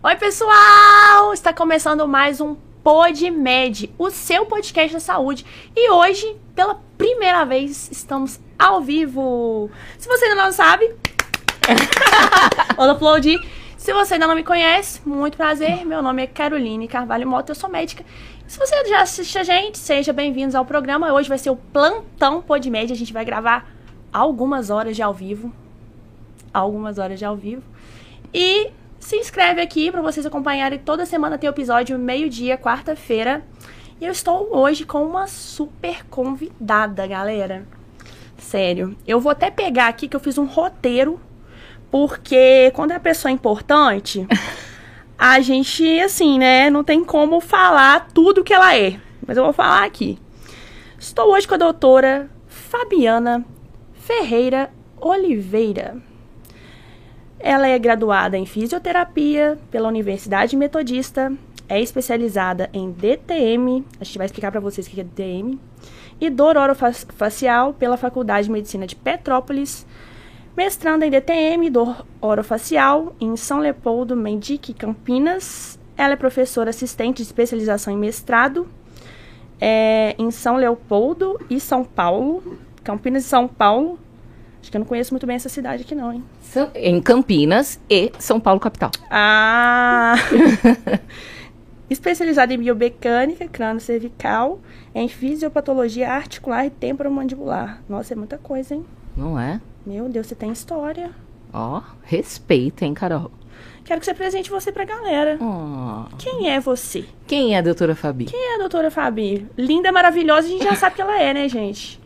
Oi, pessoal! Está começando mais um PodMed, o seu podcast da saúde. E hoje, pela primeira vez, estamos ao vivo. Se você ainda não sabe, Olá, aplaudir. Se você ainda não me conhece, muito prazer. Meu nome é Caroline Carvalho Mota, eu sou médica. Se você já assiste a gente, seja bem-vindos ao programa. Hoje vai ser o Plantão PodMed. A gente vai gravar algumas horas de ao vivo. Algumas horas de ao vivo. E se inscreve aqui para vocês acompanharem. Toda semana tem episódio, meio-dia, quarta-feira. E eu estou hoje com uma super convidada, galera. Sério. Eu vou até pegar aqui que eu fiz um roteiro. Porque quando a pessoa é importante, a gente, assim, né, não tem como falar tudo que ela é. Mas eu vou falar aqui. Estou hoje com a doutora Fabiana Ferreira Oliveira. Ela é graduada em fisioterapia pela Universidade Metodista, é especializada em DTM, a gente vai explicar para vocês o que é DTM, e dor orofacial pela Faculdade de Medicina de Petrópolis, mestrando em DTM, dor orofacial, em São Leopoldo, Mendique, Campinas. Ela é professora assistente de especialização em mestrado é, em São Leopoldo e São Paulo, Campinas e São Paulo. Acho que eu não conheço muito bem essa cidade aqui, não, hein? São, em Campinas e São Paulo, capital. Ah! Especializada em biomecânica, crânio cervical, em fisiopatologia articular e temporomandibular. Nossa, é muita coisa, hein? Não é? Meu Deus, você tem história. Ó, respeita, hein, Carol? Quero que você presente você pra galera. Oh. Quem é você? Quem é a doutora Fabi? Quem é a doutora Fabi? Linda, maravilhosa, a gente já sabe que ela é, né, gente?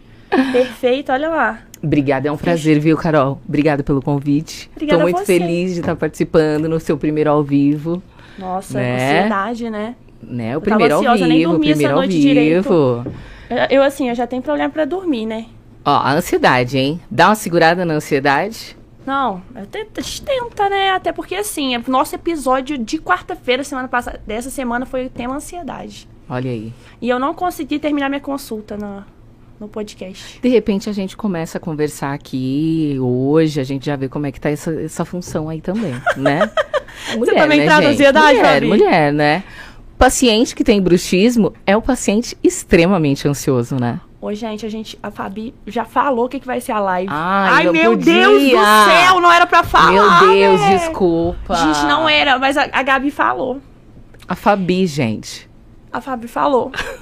Perfeita, olha lá. Obrigada, é um prazer, viu, Carol? Obrigada pelo convite. Obrigada Tô muito feliz de estar participando no seu primeiro ao vivo. Nossa, Né? ansiedade, né? Né? O tava primeiro ao ansiosa, nem vivo, o primeiro ao noite direito. vivo. Eu, eu, assim, eu já tenho problema pra dormir, né? Ó, a ansiedade, hein? Dá uma segurada na ansiedade. Não, a gente tenta, né? Até porque, assim, o nosso episódio de quarta-feira, semana passada, dessa semana, foi o tema ansiedade. Olha aí. E eu não consegui terminar minha consulta na, no podcast. De repente a gente começa a conversar aqui hoje, a gente já vê como é que tá essa, essa função aí também, né? Mulher, também né, traz gente? ansiedade, mulher, Fabi? mulher, né? Paciente que tem bruxismo é o paciente extremamente ansioso, né? Ô, gente, a gente, a Fabi já falou o que, que vai ser a live. Ai, não meu podia. Deus do céu, não era pra falar. Meu Deus, né? desculpa. Gente, não era, mas a, a Gabi falou. A Fabi, gente. A Fabi falou.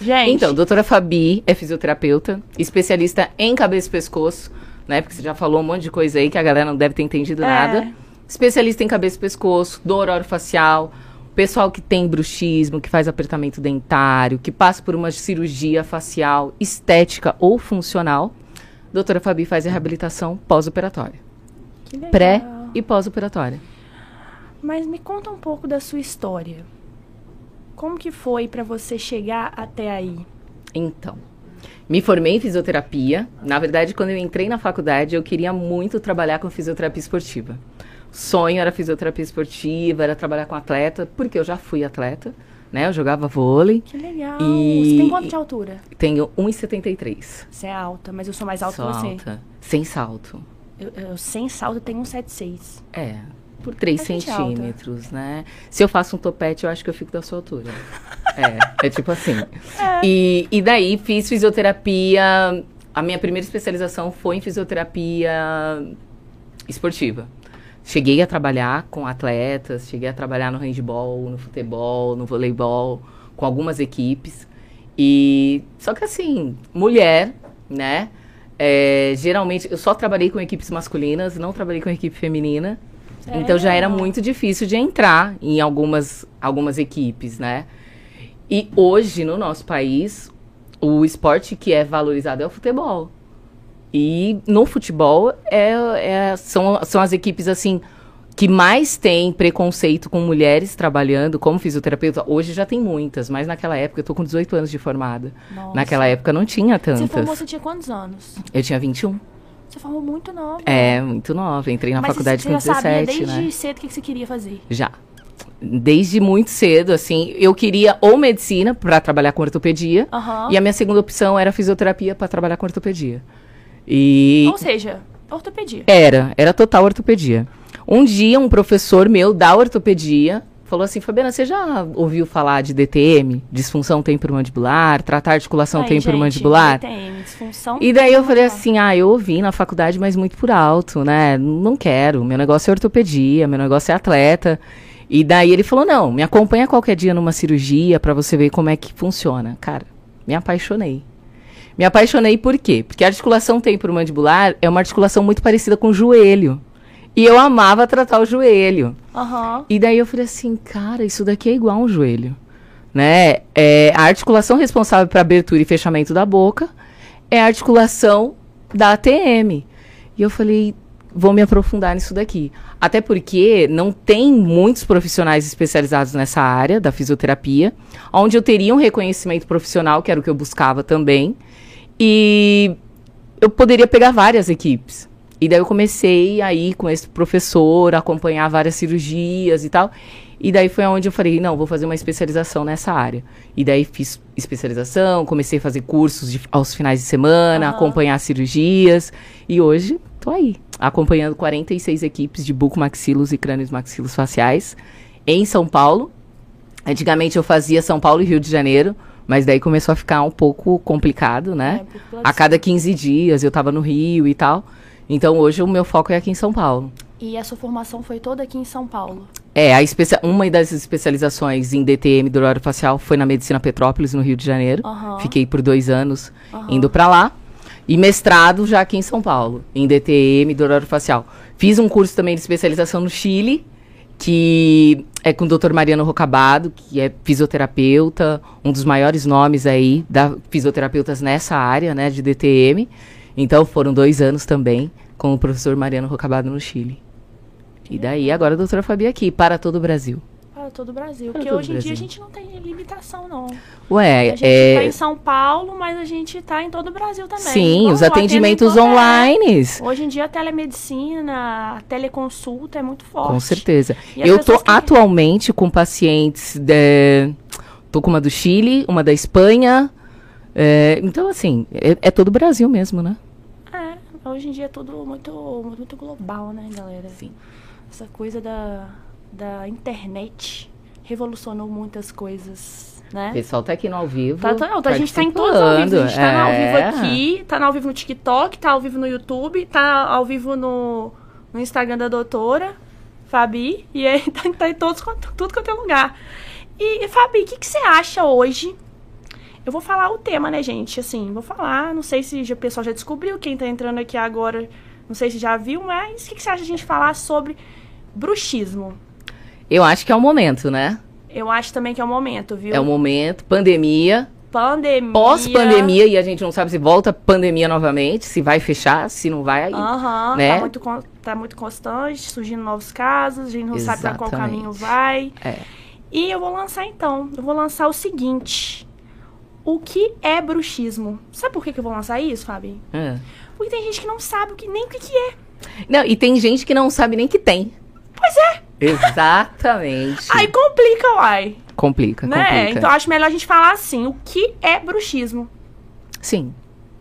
gente, Então, doutora Fabi é fisioterapeuta, especialista em cabeça e pescoço, né? Porque você já falou um monte de coisa aí que a galera não deve ter entendido É. nada. Especialista em cabeça e pescoço, dor orofacial, pessoal que tem bruxismo, que faz apertamento dentário, que passa por uma cirurgia facial estética ou funcional. Doutora Fabi faz a reabilitação pós-operatória. Pré e pós-operatória. Mas me conta um pouco da sua história. Como que foi pra você chegar até aí? Então, me formei em fisioterapia. Na verdade, quando eu entrei na faculdade, eu queria muito trabalhar com fisioterapia esportiva. Sonho era fisioterapia esportiva, era trabalhar com atleta, porque eu já fui atleta, né? Eu jogava vôlei. Que legal. E- Você tem quanto de altura? Tenho 1,73. Você é alta, mas eu sou mais alta Sou que você. alta. Sem salto. Eu, eu sem salto eu tenho 176. É, por 3 A gente é alta. centímetros, né? Se eu faço um topete, eu acho que eu fico da sua altura. é, é tipo assim. E, e daí fiz fisioterapia. A minha primeira especialização foi em fisioterapia esportiva. Cheguei a trabalhar com atletas, cheguei a trabalhar no handball, no futebol, no voleibol, com algumas equipes. E só que assim, mulher, né? É, geralmente eu só trabalhei com equipes masculinas, não trabalhei com equipe feminina. Então já era muito difícil de entrar em algumas, algumas equipes, né? E hoje, no nosso país, o esporte que é valorizado é o futebol. E no futebol é, é- são, são as equipes assim que mais têm preconceito com mulheres trabalhando como fisioterapeuta. Hoje já tem muitas, mas naquela época eu tô com 18 anos de formada. Nossa. Naquela época não tinha Você tantas. formou, você tinha quantos anos? Eu tinha 21. Você formou muito nova. É, muito nova. Entrei na Mas faculdade você com já sabia 17, desde né? cedo o que você queria fazer. Já. Desde muito cedo, assim, eu queria ou medicina para trabalhar com ortopedia, Aham. e a minha segunda opção era fisioterapia para trabalhar com ortopedia. E Ou seja, ortopedia. era, era total ortopedia. Um dia, um professor meu da ortopedia falou assim: Fabiana, você já ouviu falar de DTM, disfunção temporomandibular, tratar articulação temporomandibular? gente, DTM, disfunção E daí eu falei assim: ah, eu ouvi na faculdade, mas muito por alto, né? Não quero. Meu negócio é ortopedia, meu negócio é atleta. E daí ele falou: não, me acompanha qualquer dia numa cirurgia pra você ver como é que funciona. Cara, me apaixonei. Me apaixonei por quê? Porque a articulação temporomandibular é uma articulação muito parecida com o joelho. E eu amava tratar o joelho. Aham. E daí eu falei assim, cara, isso daqui é igual um joelho, né? É, a articulação responsável para abertura e fechamento da boca é a articulação da ATM. E eu falei, vou me aprofundar nisso daqui. Até porque não tem muitos profissionais especializados nessa área da fisioterapia, onde eu teria um reconhecimento profissional, que era o que eu buscava também. E eu poderia pegar várias equipes. E daí eu comecei aí com esse professor, acompanhar várias cirurgias e tal. E daí foi onde eu falei, não, vou fazer uma especialização nessa área. E daí fiz especialização, comecei a fazer cursos de- aos finais de semana, Aham. acompanhar cirurgias. E hoje tô aí, acompanhando 46 equipes de bucomaxilos e crânios maxilos faciais em São Paulo. Antigamente eu fazia São Paulo e Rio de Janeiro, mas daí começou a ficar um pouco complicado, né? É, A cada 15 dias eu tava no Rio e tal. Então hoje o meu foco é aqui em São Paulo. E a sua formação foi toda aqui em São Paulo. É, a especia- uma das especializações em DTM do facial foi na Medicina Petrópolis, no Rio de Janeiro. Aham. Fiquei por dois anos Aham. indo pra lá. E mestrado já aqui em São Paulo, em DTM do facial. Fiz um curso também de especialização no Chile, que é com o Dr. Mariano Rocabado, que é fisioterapeuta, um dos maiores nomes aí da fisioterapeutas nessa área, né, de DTM. Então foram dois anos também com o professor Mariano Rocabado no Chile. E daí agora a doutora Fabi aqui, para todo o Brasil. Para todo o Brasil. Para Porque hoje em dia a gente não tem limitação, não. Ué, A gente é... tá em São Paulo, mas a gente tá em todo o Brasil também. Sim, Igual os atendimentos atendimento- online. É, hoje em dia a telemedicina, a teleconsulta é muito forte. Com certeza. E Eu tô que- atualmente com pacientes. De... Tô com uma do Chile, uma da Espanha. é, então, assim, é, é todo o Brasil mesmo, né? É, hoje em dia é tudo muito, muito global, né, galera? Sim. Essa coisa da, da internet revolucionou muitas coisas, né? O pessoal tá aqui no ao vivo. Tá, tá, a gente tá em todos ao vivo. A gente tá ao é. vivo aqui, tá ao vivo no TikTok, tá ao vivo no YouTube, tá ao vivo no, no Instagram da doutora, Fabi, e aí tá, tá em todos, quanto- tudo quanto é lugar. E, e, Fabi, o que, que você acha hoje? Eu vou falar o tema, né, gente? Assim, vou falar, não sei se o pessoal já descobriu, quem tá entrando aqui agora, não sei se já viu, mas o que, que você acha de a gente falar sobre bruxismo? Eu acho que é o momento, né? Eu acho também que é o momento, viu? É o momento. Pandemia. Pandemia. Pós-pandemia, e a gente não sabe se volta pandemia novamente, se vai fechar, se não vai. Aham, né? tá, muito, tá muito constante, surgindo novos casos, a gente não sabe pra qual Exatamente. caminho vai. É. E eu vou lançar então, eu vou lançar o seguinte. O que é bruxismo? Sabe por que, que eu vou lançar isso, Fabi? É. Porque tem gente que não sabe o que, nem o que, que é. Não, e tem gente que não sabe nem que tem. Pois é. Exatamente. Aí complica, uai. complica, né? complica. Então acho melhor a gente falar assim, o que é bruxismo? Sim.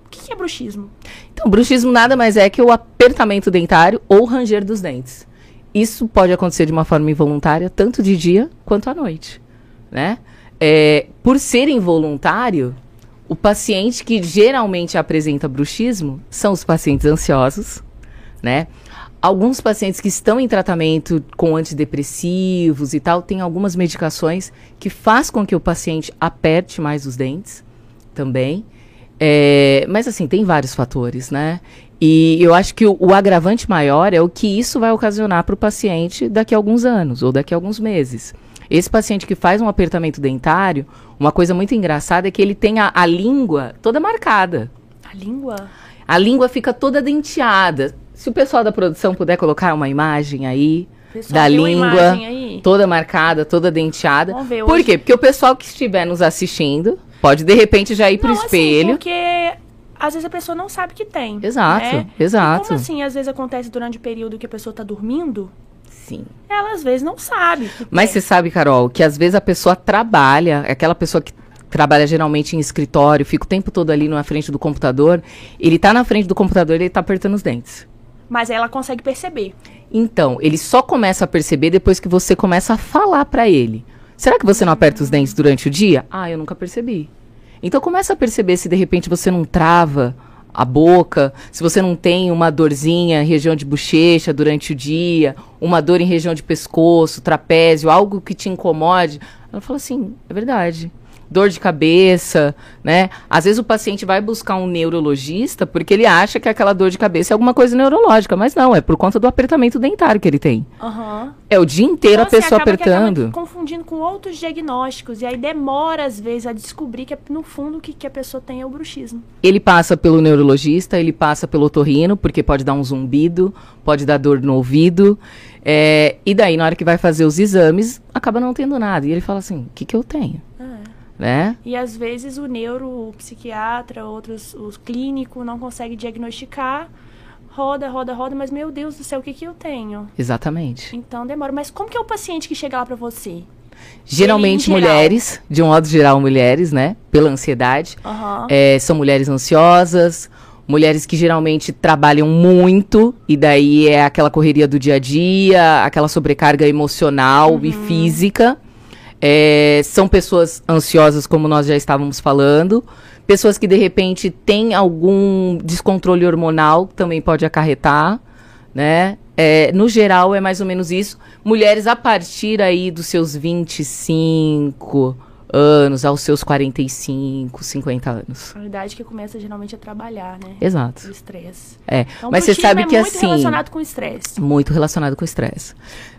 O que, que é bruxismo? Então, bruxismo nada mais é que o apertamento dentário ou ranger dos dentes. Isso pode acontecer de uma forma involuntária, tanto de dia quanto à noite, né? É, por ser involuntário, o paciente que geralmente apresenta bruxismo são os pacientes ansiosos, né? Alguns pacientes que estão em tratamento com antidepressivos e tal, têm algumas medicações que faz com que o paciente aperte mais os dentes também. É, mas assim, tem vários fatores, né? E eu acho que o, o agravante maior é o que isso vai ocasionar para o paciente daqui a alguns anos ou daqui a alguns meses. Esse paciente que faz um apertamento dentário, uma coisa muito engraçada é que ele tem a, a língua toda marcada. A língua? A língua fica toda denteada. Se o pessoal da produção puder colocar uma imagem aí da língua toda marcada, toda denteada. Vamos ver Por hoje. quê? Porque o pessoal que estiver nos assistindo pode de repente já ir pro Não, assim, espelho. porque às vezes a pessoa não sabe que tem. Exato, né? exato. E como assim, às vezes acontece durante o período que a pessoa tá dormindo, Sim. ela às vezes não sabe. Mas tem. você sabe, Carol, que às vezes a pessoa trabalha, aquela pessoa que trabalha geralmente em escritório, fica o tempo todo ali na frente do computador, ele tá na frente do computador e ele tá apertando os dentes. Mas aí ela consegue perceber. Então, ele só começa a perceber depois que você começa a falar pra ele. Será que você não aperta os dentes durante o dia? Ah, eu nunca percebi. Então começa a perceber se de repente você não trava a boca, se você não tem uma dorzinha em região de bochecha durante o dia, uma dor em região de pescoço, trapézio, algo que te incomode. Ela fala assim, é verdade dor de cabeça, né? Às vezes o paciente vai buscar um neurologista porque ele acha que aquela dor de cabeça é alguma coisa neurológica, mas não, é por conta do apertamento dentário que ele tem. Uhum. É o dia inteiro Então, a assim, pessoa que apertando. confundindo com outros diagnósticos. E aí demora, às vezes, a descobrir que, no fundo, o que, que a pessoa tem é o bruxismo. Ele passa pelo neurologista, ele passa pelo otorrino, porque pode dar um zumbido, pode dar dor no ouvido. é, e daí, na hora que vai fazer os exames, acaba não tendo nada. E ele fala assim: o que, que eu tenho? Né? E às vezes o neuro, o psiquiatra, outros, os clínicos não conseguem diagnosticar. Roda, roda, roda, mas meu Deus do céu, o que, que eu tenho? Exatamente. Então demora. Mas como que é o paciente que chega lá pra você? Geralmente geral. mulheres, de um modo geral mulheres, né? Pela ansiedade. Aham. É, são mulheres ansiosas, mulheres que geralmente trabalham muito, e daí é aquela correria do dia a dia, aquela sobrecarga emocional e física. É, são pessoas ansiosas, como nós já estávamos falando. Pessoas que de repente têm algum descontrole hormonal, que também pode acarretar, né? É, no geral, é mais ou menos isso. Mulheres a partir aí dos seus 25 anos aos seus 45, 50 anos. A idade que começa geralmente a trabalhar, né? Exato. O estresse. É. Então, Mas você sabe é que muito assim. relacionado com estresse. Muito relacionado com estresse.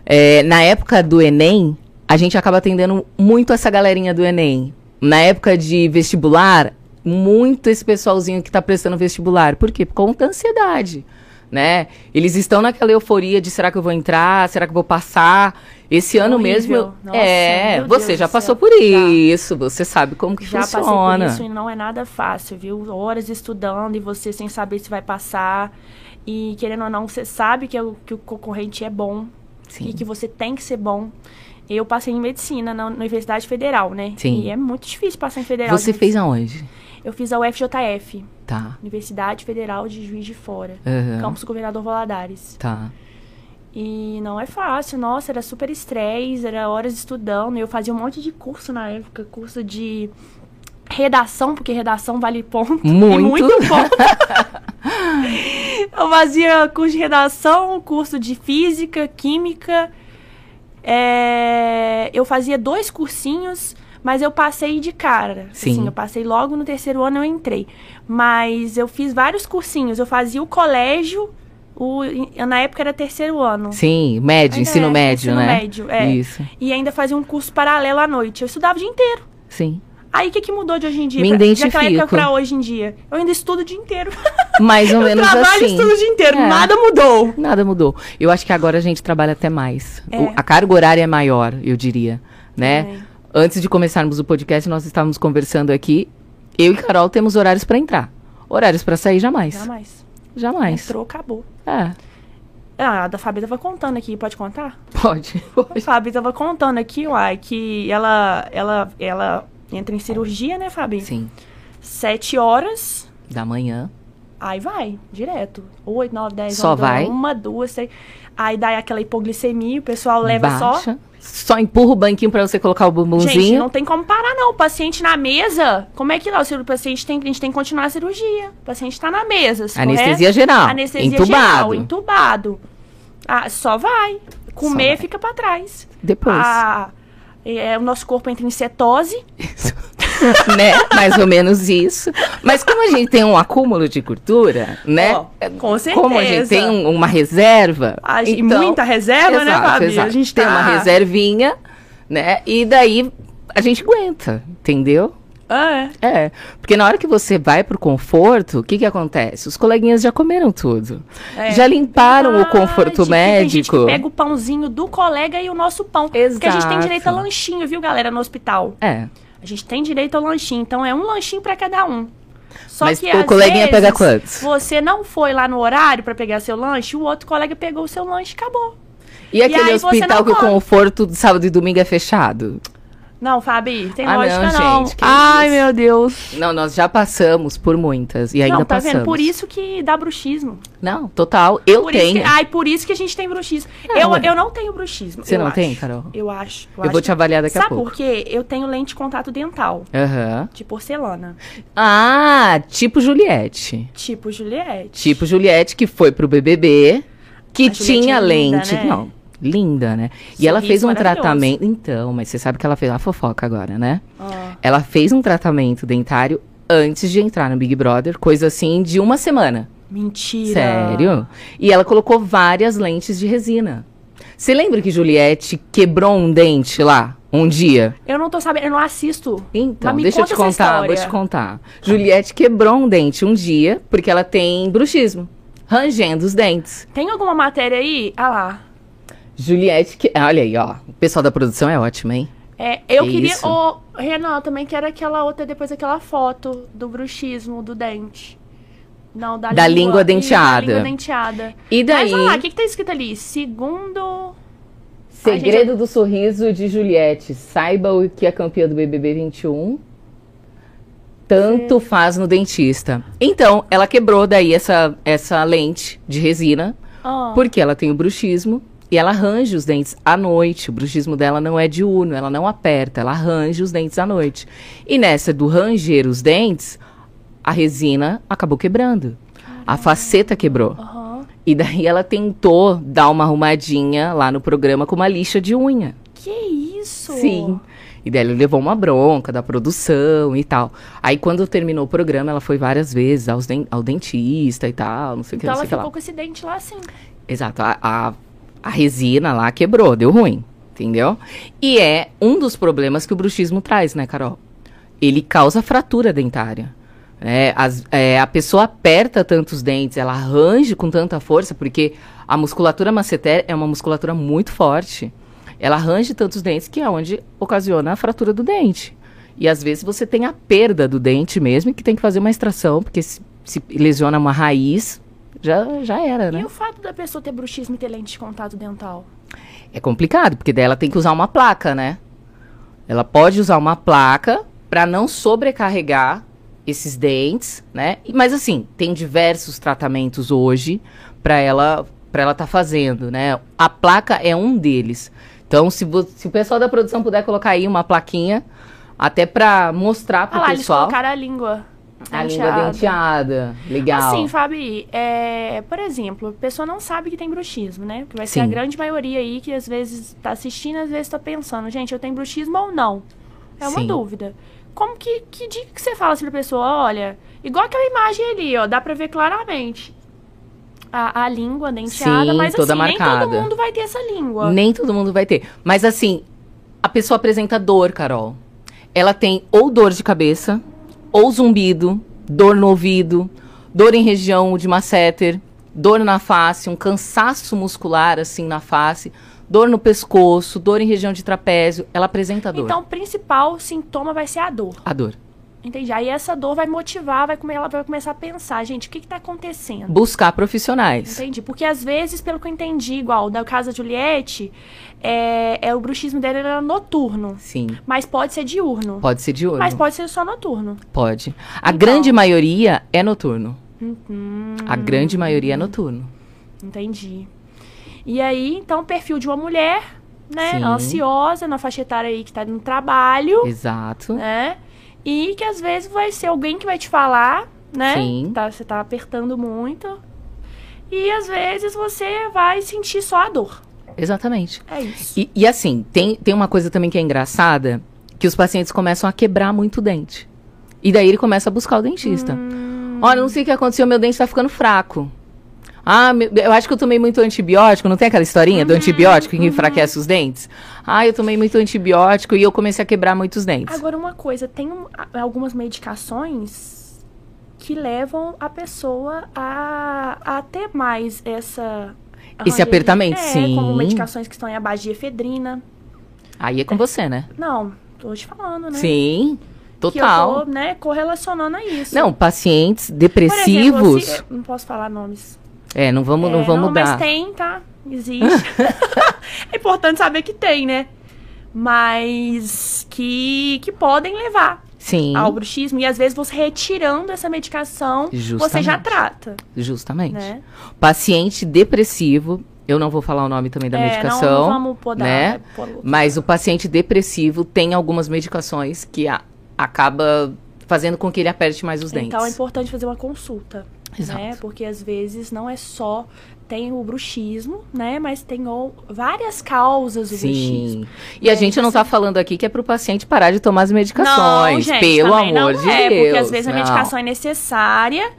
É, na época do Enem, a gente acaba atendendo muito essa galerinha do Enem. Na época de vestibular, muito esse pessoalzinho que tá prestando vestibular. Por quê? Por conta da ansiedade. Né? Eles estão naquela euforia de será que eu vou entrar? Será que eu vou passar? Esse ano Horrível. mesmo. eu- Nossa, é, você Deus já passou por Já. isso. Você sabe como que Já passei funciona. por isso e não é nada fácil, viu? Horas estudando e você sem saber se vai passar. E querendo ou não, você sabe que, o- que o concorrente é bom Sim. e que você tem que ser bom. Eu passei em medicina na Universidade Federal, né? Sim. E é muito difícil passar em federal. Você fez aonde? Eu fiz a UFJF, Tá. Universidade Federal de Juiz de Fora. Aham. Campus Governador Valadares. Tá. E não é fácil, nossa, era super estresse, era horas estudando. Eu fazia um monte de curso na época, curso de redação, porque redação vale ponto. e Muito. muito ponto. eu fazia curso de redação, curso de física, química. É, eu fazia dois cursinhos, mas eu passei de cara. Sim. Assim, eu passei logo no terceiro ano eu entrei. Mas eu fiz vários cursinhos. Eu fazia o colégio, o, na época era terceiro ano. Sim, médio, Ainda ensino é, médio, ensino né? médio, é. Isso. E ainda fazia um curso paralelo à noite. Eu estudava o dia inteiro. Sim. Aí o que, que mudou de hoje em dia? Me pra, daquela época identifico. pra hoje em dia? Eu ainda estudo o dia inteiro. Mais ou menos trabalho e assim. estudo o dia inteiro. É. Nada mudou. Nada mudou. Eu acho que agora a gente trabalha até mais. É. O- a carga horária é maior, eu diria, né? Também. Antes de começarmos o podcast, nós estávamos conversando aqui. Eu e Carol temos horários para entrar. Horários para sair jamais. Jamais. Jamais. Entrou, acabou. É. Ah, a da Fabi tava contando aqui. Pode contar? Pode. A Fabi tava contando aqui, uai, que ela, ela, ela entra em cirurgia, né, Fabi? Sim. Sete horas. Da manhã. Aí vai, direto. Oito, nove, dez, Só onze, vai? Uma, duas, três. Aí dá aquela hipoglicemia, o pessoal leva só. baixa. Só empurra o banquinho para você colocar o Gente, bumbumzinho. não tem como parar, não. O paciente na mesa, como é que lá? O paciente tem, a gente tem que continuar a cirurgia. O paciente tá na mesa. Anestesia correto? geral. Anestesia entubado. geral, entubado. Ah, só vai. Comer vai. fica pra trás. Depois. Ah, é, o nosso corpo entra em cetose. né? Mais ou menos isso. Mas como a gente tem um acúmulo de gordura, né? Ó, com Como a gente certeza. tem um- uma reserva. A gente- então- muita reserva, né, Exato, Fabi? exato. A gente tem tá- uma reservinha, né? E daí a gente aguenta, entendeu? Ah, é. É, porque na hora que você vai pro conforto, o que que acontece? Os coleguinhas já comeram tudo. É. Já limparam o conforto que Tem gente médico. pega o pãozinho do colega e o nosso pão. Porque a gente tem Exato. direito a lanchinho, viu, galera, no hospital. É. A gente tem direito ao lanchinho, então é um lanchinho pra cada um. Só Mas que o coleguinha vezes, pega quantos? Você não foi lá no horário pra pegar seu lanche, o outro colega pegou o seu lanche e acabou. E aquele aí você hospital que o conforto de sábado e domingo é fechado? Não, Fabi, tem Ah, não, lógica não. gente, que Ai, isso. meu Deus. Não, nós já passamos por muitas e ainda não, tá passamos. vendo? Por isso que dá bruxismo. Não, total. Eu Por tenho. que, ai, por isso que a gente tem bruxismo. Não, eu, eu não tenho bruxismo. Você eu não acho. tem, Carol? Eu acho. Eu acho vou te avaliar daqui a Sabe pouco. por quê? Eu tenho lente de contato dental, Aham. de porcelana. Ah, tipo Juliette. Tipo Juliette. Tipo Juliette, que foi pro BBB, que A tinha é linda, lente. né? Não, linda, né? E ela Sorriso fez um tratamento. Então, mas você sabe que ela fez a fofoca agora, né? Ah, Ela fez um tratamento dentário antes de entrar no Big Brother, coisa assim de uma semana. mentira. Sério? E ela colocou várias lentes de resina. Você lembra que Juliette quebrou um dente lá um dia? Eu não tô sabendo, eu não assisto. Então, deixa eu te contar, vou te contar. Juliette quebrou um dente um dia porque ela tem bruxismo, rangendo os dentes. Tem alguma matéria aí? Ah lá. Juliette, que... olha aí, ó. O pessoal da produção é ótimo, hein? É, eu Que queria. isso? Ô, Renan, também quero aquela outra, depois aquela foto do bruxismo do dente. Não, da, Da língua Isso, denteada. Da língua denteada. E daí, Mas olha lá, o que, que tá escrito ali? Segundo. segredo do sorriso de Juliette. Saiba o que é campeã do BBB 21. Tanto faz no dentista. Então, ela quebrou daí essa, essa lente de resina. Ah, Porque ela tem o bruxismo e ela arranja os dentes à noite. O bruxismo dela não é diurno, ela não aperta, ela arranja os dentes à noite. E nessa do ranger os dentes, a resina acabou quebrando. A faceta quebrou. aham. E daí ela tentou dar uma arrumadinha lá no programa com uma lixa de unha. Que isso? Sim. E daí ele levou uma bronca da produção e tal. Aí quando terminou o programa, ela foi várias vezes aos den- ao dentista e tal, não sei o que, Então ela que lá. ficou com esse dente lá assim. Exato, a, a, a resina lá quebrou, deu ruim, entendeu? E é um dos problemas que o bruxismo traz, né, Carol? Ele causa fratura dentária. É, as- é, a pessoa aperta tantos dentes, ela arranja com tanta força, porque a musculatura masseter é uma musculatura muito forte. Ela arranja tantos dentes que é onde ocasiona a fratura do dente. E às vezes você tem a perda do dente mesmo, que tem que fazer uma extração, porque se, se lesiona uma raiz, já, já era, né? E o fato da pessoa ter bruxismo e ter lente de contato dental? É complicado, porque daí ela tem que usar uma placa, né? Ela pode usar uma placa para não sobrecarregar esses dentes, né? Mas assim, tem diversos tratamentos hoje para ela para ela tá fazendo, né? A placa é um deles. Então, se, se o pessoal da produção puder colocar aí uma plaquinha, até para mostrar pro Ah lá, eles pessoal colocaram a língua. A língua denteada. Legal. Assim, Fabi, é, por exemplo, a pessoa não sabe que tem bruxismo, né? Que vai ser a Sim. grande maioria aí que às vezes tá assistindo, às vezes tá pensando, gente, eu tenho bruxismo ou não? É uma Sim. dúvida. Como que, que dica que você fala assim pra pessoa? Olha, igual aquela imagem ali, ó, dá pra ver claramente. A, a língua denteada, Sim, mas toda assim, nem marcada. todo mundo vai ter essa língua. Nem todo mundo vai ter. Mas assim, a pessoa apresenta dor, Carol. Ela tem ou dor de cabeça, ou zumbido, dor no ouvido, dor em região de masseter, dor na face, um cansaço muscular assim na face, dor no pescoço, dor em região de trapézio. Ela apresenta dor. Então, o principal sintoma vai ser a dor. a dor. Entendi. Aí essa dor vai motivar, vai, come- ela vai começar a pensar, gente, o que que tá acontecendo? Buscar profissionais. Entendi. Porque às vezes, pelo que eu entendi, igual da casa Juliette, é, é o bruxismo dela era noturno. Sim. Mas pode ser diurno. Pode ser diurno. Mas pode ser só noturno. Pode. A Então. grande maioria é noturno. Hum, A grande maioria é noturno. entendi. E aí, então, o perfil de uma mulher, né? Sim. Ansiosa, na faixa etária aí que tá no trabalho, Exato. né? E que às vezes vai ser alguém que vai te falar, né? Sim. Tá, você tá apertando muito. E às vezes você vai sentir só a dor. Exatamente. É isso. E, e assim, tem, tem uma coisa também que é engraçada, que os pacientes começam a quebrar muito o dente. E daí ele começa a buscar o dentista. Hum. Olha, não sei o que aconteceu, meu dente tá ficando fraco. Ah, eu acho que eu tomei muito antibiótico. Não tem aquela historinha do antibiótico que enfraquece os dentes? Ah, eu tomei muito antibiótico e eu comecei a quebrar muitos dentes. Agora, uma coisa, tem um- algumas medicações que levam a pessoa a, a ter mais essa. Esse apertamento, é, sim. Como medicações que estão em a base de efedrina. Aí é com você, né? Não, tô te falando, né? Sim, Que eu total. tô, né, correlacionando a isso. Não, pacientes Por depressivos. exemplo, se- não posso falar nomes. É, não vamos, É, não vamos Mas dar. tem, tá? Existe. é importante saber que tem, né? mas que, que podem levar Sim. ao bruxismo. E às vezes você retirando essa medicação, você já Justamente. trata, Justamente. né? Paciente depressivo, eu não vou falar o nome também da É, medicação. Não, não vamos podar, né? Mas o paciente depressivo tem algumas medicações que a- acaba fazendo com que ele aperte mais os dentes. Então é importante fazer uma consulta, Exato. né? Porque às vezes não é só tem o bruxismo, né? Mas tem ou- várias causas do bruxismo. Sim. E a É, gente não tá falando aqui que é pro paciente parar de tomar as medicações. Não, gente, pelo amor não de é, Deus. Porque às vezes a não. medicação é necessária,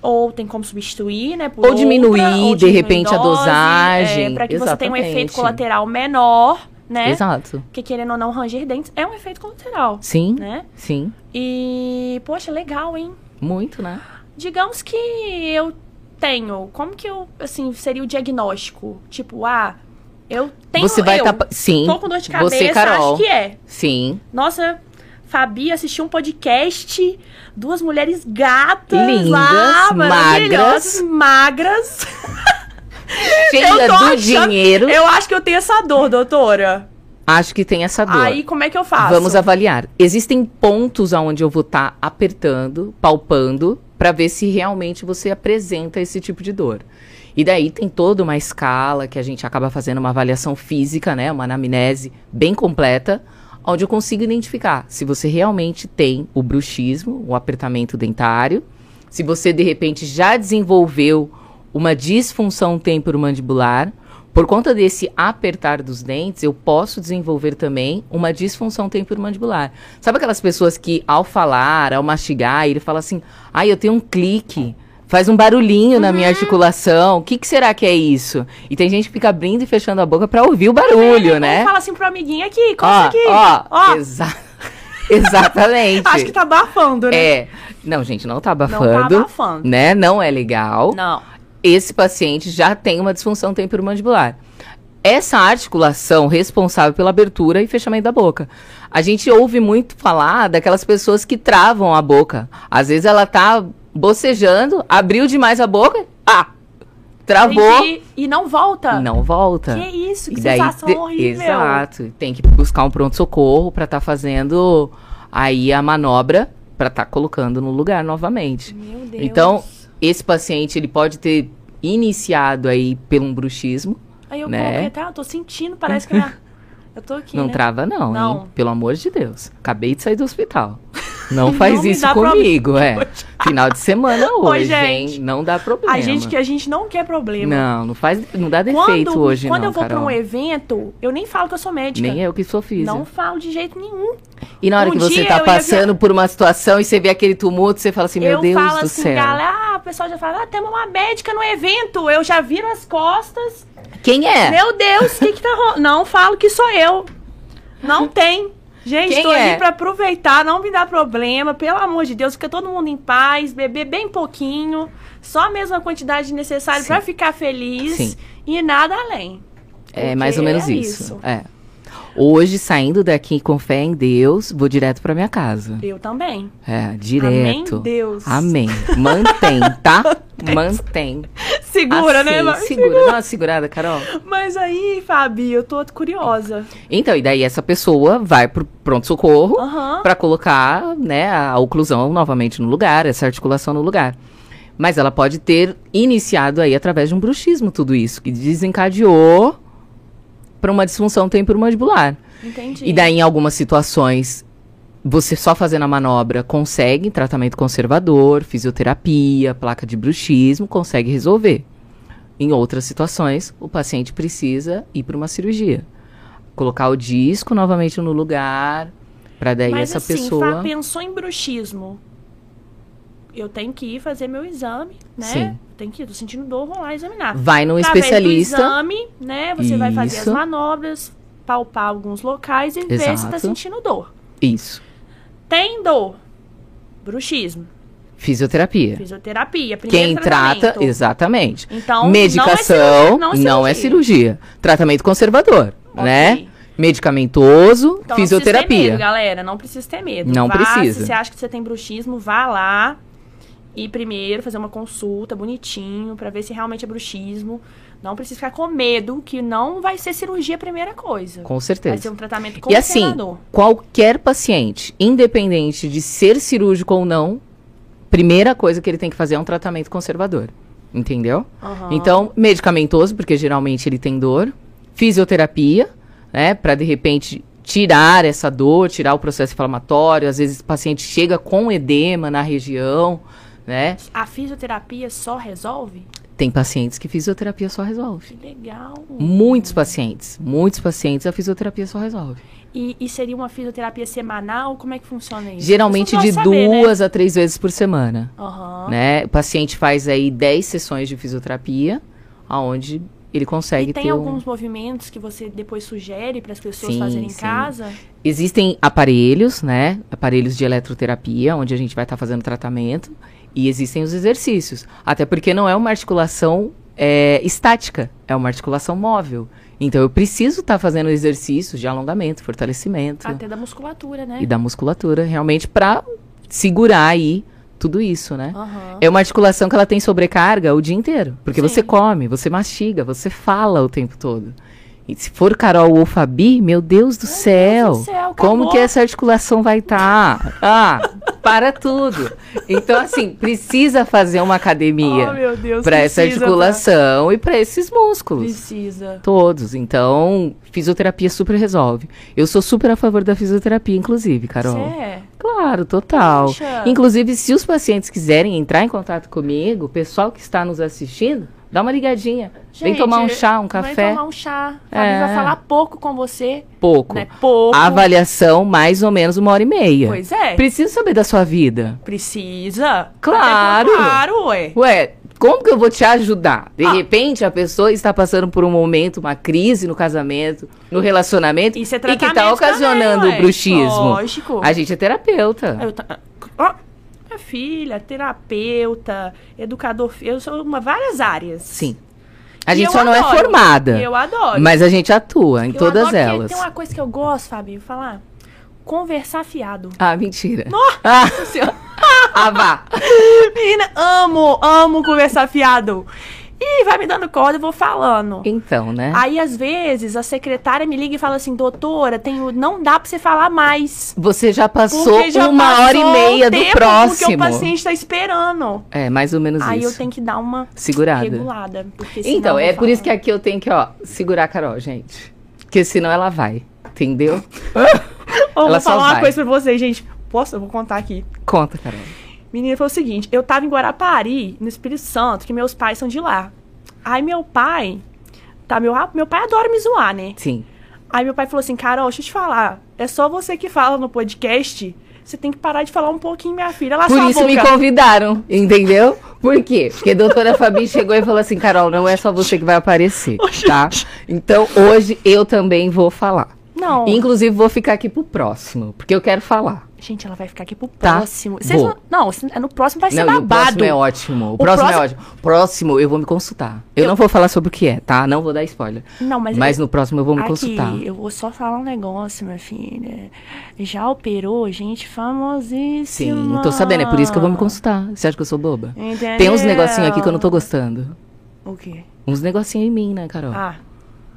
ou tem como substituir, né? Ou diminuir, outra, ou de repente, a dose, dosagem. É, pra que você tenha um efeito Exatamente. colateral menor, né? Exato. Porque querendo ou não, ranger dentes é um efeito colateral, Sim, né? sim. E, poxa, legal, hein? Muito, né? Digamos que eu tenho, como que eu, assim, seria o diagnóstico? Tipo, ah, eu tenho, você vai estar. Sim. tô com dor de cabeça, você, Carol. acho que é. Sim. Nossa, Fabi assistiu um podcast, duas mulheres gatas Lindas, lá, maravilhosas, magras. Cheia do achando- dinheiro. Eu acho que eu tenho essa dor, doutora. Acho que tem essa dor. Aí, como é que eu faço? Vamos avaliar. Existem pontos aonde eu vou estar apertando, palpando, para ver se realmente você apresenta esse tipo de dor. E daí tem toda uma escala que a gente acaba fazendo uma avaliação física, né, uma anamnese bem completa, onde eu consigo identificar se você realmente tem o bruxismo, o apertamento dentário, se você de repente já desenvolveu uma disfunção temporomandibular, por conta desse apertar dos dentes, eu posso desenvolver também uma disfunção temporomandibular. Sabe aquelas pessoas que, ao falar, ao mastigar, ele fala assim: ai, eu tenho um clique, faz um barulhinho na minha articulação, o que, que será que é isso? E tem gente que fica abrindo e fechando a boca para ouvir o barulho, né? Fala assim pro amiguinho aqui, Ó, coça aqui. ó, Ó, exa- exatamente. acho que tá abafando, né? É. Não, gente, não tá Não tá abafando, abafando. né? Não é legal Não. Esse paciente já tem uma disfunção temporomandibular. Essa articulação responsável pela abertura e fechamento da boca. A gente ouve muito falar daquelas pessoas que travam a boca. Às vezes ela tá bocejando, abriu demais a boca, ah, travou. E não volta. não volta. Que isso, que E daí, sensação de- horrível. Exato. Tem que buscar um pronto-socorro pra estar fazendo aí a manobra pra estar colocando no lugar novamente. Meu Deus. Então, esse paciente ele pode ter iniciado aí pelo um bruxismo. Aí eu né? coloquei até, eu tô sentindo, parece que minha... Eu tô aqui, não né? trava não, Não. hein? Pelo amor de Deus. Acabei de sair do hospital. Não faz Não isso comigo, é. Final de semana hoje, gente. hein? Não dá problema. A gente que a gente não quer problema. Não, não faz, não dá defeito quando, hoje quando não, eu vou pra um evento, eu nem falo que eu sou médica. Nem eu que sou física. Não falo de jeito nenhum. E na hora Um que você tá eu ia passando por uma situação e você vê aquele tumulto, você fala assim, meu eu Deus falo do assim, céu. galera, ah, o pessoal já fala, ah, temos uma médica no evento. Eu já viro as costas. Quem é? Meu Deus, o que que tá rolando? Não falo que sou eu. Não tem. Gente, Quem tô é? aí pra aproveitar, não me dá problema, pelo amor de Deus, fica todo mundo em paz, beber bem pouquinho, só a mesma quantidade necessária pra ficar feliz Sim. e nada além. É mais ou menos é isso. isso. É. Hoje, saindo daqui com fé em Deus, vou direto pra minha casa. Eu também. É, direto. Amém, Deus. Amém. Mantém, tá? Mantém. Segura, né? Assim, Mas- Segura. Dá uma segurada, Carol. Mas aí, Fabi, eu tô curiosa. Então, e daí essa pessoa vai pro pronto-socorro Aham. pra colocar, né, a oclusão novamente no lugar, essa articulação no lugar. Mas ela pode ter iniciado aí através de um bruxismo tudo isso, que desencadeou pra uma disfunção temporomandibular. Entendi. E daí, em algumas situações, você só fazendo a manobra consegue tratamento conservador, fisioterapia, placa de bruxismo, consegue resolver. Em outras situações, o paciente precisa ir para uma cirurgia. Colocar o disco novamente no lugar, para daí Mas essa assim, pessoa. Fá, pensou em bruxismo. Eu tenho que ir fazer meu exame, né? Sim. Tenho que ir, tô sentindo dor, vou lá examinar. Vai num Através especialista. Exame, né? Você vai fazer as Isso. manobras, palpar alguns locais e ver se tá Exato. sentindo dor. Isso. Tem dor. Bruxismo. Fisioterapia. Fisioterapia. Quem trata, exatamente. Então, Medicação não é cirurgia. não é cirurgia. Tratamento conservador, Ok. né? Medicamentoso, Então, fisioterapia. Não precisa ter medo, galera. Não precisa ter medo. Não Vá, precisa. Se você acha que você tem bruxismo, vá lá ir primeiro fazer uma consulta bonitinho pra ver se realmente é bruxismo. Não precisa ficar com medo, que não vai ser cirurgia a primeira coisa. Com Vai certeza. ser um tratamento E assim, qualquer paciente, independente de ser cirúrgico ou não, primeira coisa que ele tem que fazer é um tratamento conservador. Entendeu? Aham. Então, medicamentoso, porque geralmente ele tem dor. Fisioterapia, né? Pra de repente tirar essa dor, tirar o processo inflamatório. Às vezes o paciente chega com edema na região, né? A fisioterapia só resolve? Tem pacientes que fisioterapia só resolve. Que legal. Muitos pacientes, muitos pacientes a fisioterapia só resolve. E, e seria uma fisioterapia semanal? Como é que funciona isso? Geralmente de saber, né? duas a três vezes por semana. Aham. né? O paciente faz aí 10 sessões de fisioterapia, aonde ele consegue E tem ter um... alguns movimentos que você depois sugere para as pessoas Sim, fazerem em sim. casa? Existem aparelhos, né? Aparelhos de eletroterapia, onde a gente vai estar fazendo tratamento. E existem os exercícios. Até porque não é uma articulação é, estática, é uma articulação móvel. Então eu preciso estar fazendo exercícios de alongamento, fortalecimento Até da musculatura, né? e da musculatura, realmente para segurar aí tudo isso, né? Aham. É uma articulação que ela tem sobrecarga o dia inteiro. Porque Sim. você come, você mastiga, você fala o tempo todo. E se for Carol ou Fabi, meu Deus do, céu, do céu, como que essa articulação vai estar? Ah, para tudo. Então, assim, precisa fazer uma academia Oh, meu Deus, para essa tá? articulação e para esses músculos. Precisa. Todos. Então, fisioterapia super resolve. Eu sou super a favor da fisioterapia, inclusive, Carol. Você é? Claro, total. Poxa. Inclusive, se os pacientes quiserem entrar em contato comigo, o pessoal que está nos assistindo, dá uma ligadinha. Vem Gente, tomar um chá, um Vem café. tomar um chá. É. Vai falar pouco com você. Pouco. Né? Pouco. A avaliação, mais ou menos uma hora e meia. Pois é. Preciso saber da sua vida. Precisa. Claro. Claro, ué. Ué, como que eu vou te ajudar? De Ah. repente, a pessoa está passando por um momento, uma crise no casamento, no relacionamento, Isso é e que está ocasionando também, o bruxismo. Lógico. A gente é terapeuta. Eu ta- Ó, minha filha, terapeuta, educador, eu sou uma várias áreas. Sim. A gente só não é adoro. formada. Eu adoro. Mas a gente atua em Eu todas adoro elas. Tem uma coisa que eu gosto, Fabio, falar. Conversar fiado. Ah, mentira. Nossa Ah, Senhora. ah, vá. Menina, amo, amo conversar fiado. E vai me dando corda, eu vou falando. Então, né? Aí, às vezes, a secretária me liga e fala assim, doutora, tenho, não dá pra você falar mais. Você já passou já uma hora e passou meia do próximo. Porque o paciente tá esperando. É, mais ou menos Aí isso. eu tenho que dar uma Segurada. regulada. Então, é por isso que falar. aqui eu tenho que, ó, segurar a Carol, gente. Porque senão ela vai. Entendeu? Ela vou falar uma vai. coisa pra vocês, gente. Posso? Eu vou contar aqui. Conta, Carol. Menina, foi o seguinte, eu tava em Guarapari, no Espírito Santo, que meus pais são de lá. Aí meu pai, tá, meu, meu pai adora me zoar, né? Sim. Aí meu pai falou assim, Carol, deixa eu te falar, é só você que fala no podcast, você tem que parar de falar um pouquinho, minha filha. Ela Por isso boca. me convidaram, entendeu? Por quê? Porque a doutora Fabi chegou e falou assim, Carol, não é só você que vai aparecer, tá? Então, hoje eu também vou falar. Não, Inclusive, vou ficar aqui pro próximo, porque eu quero falar. Gente, ela vai ficar aqui pro Tá, próximo. Vocês vou. Não, se- no próximo vai ser Não, e o babado. próximo é ótimo. O, O próximo, é próximo- ótimo. Próximo, eu vou me consultar. Eu, Eu- não vou falar sobre o que é, tá? Não vou dar spoiler. Não, mas, Mas, eu- no próximo eu vou me aqui, consultar. eu vou só falar um negócio, minha filha. Já operou gente famosíssima. Sim, tô sabendo, é por isso que eu vou me consultar. Você acha que eu sou boba? Entendeu? Tem uns negocinhos aqui que eu não tô gostando. O quê? Uns negocinhos em mim, né, Carol? Ah,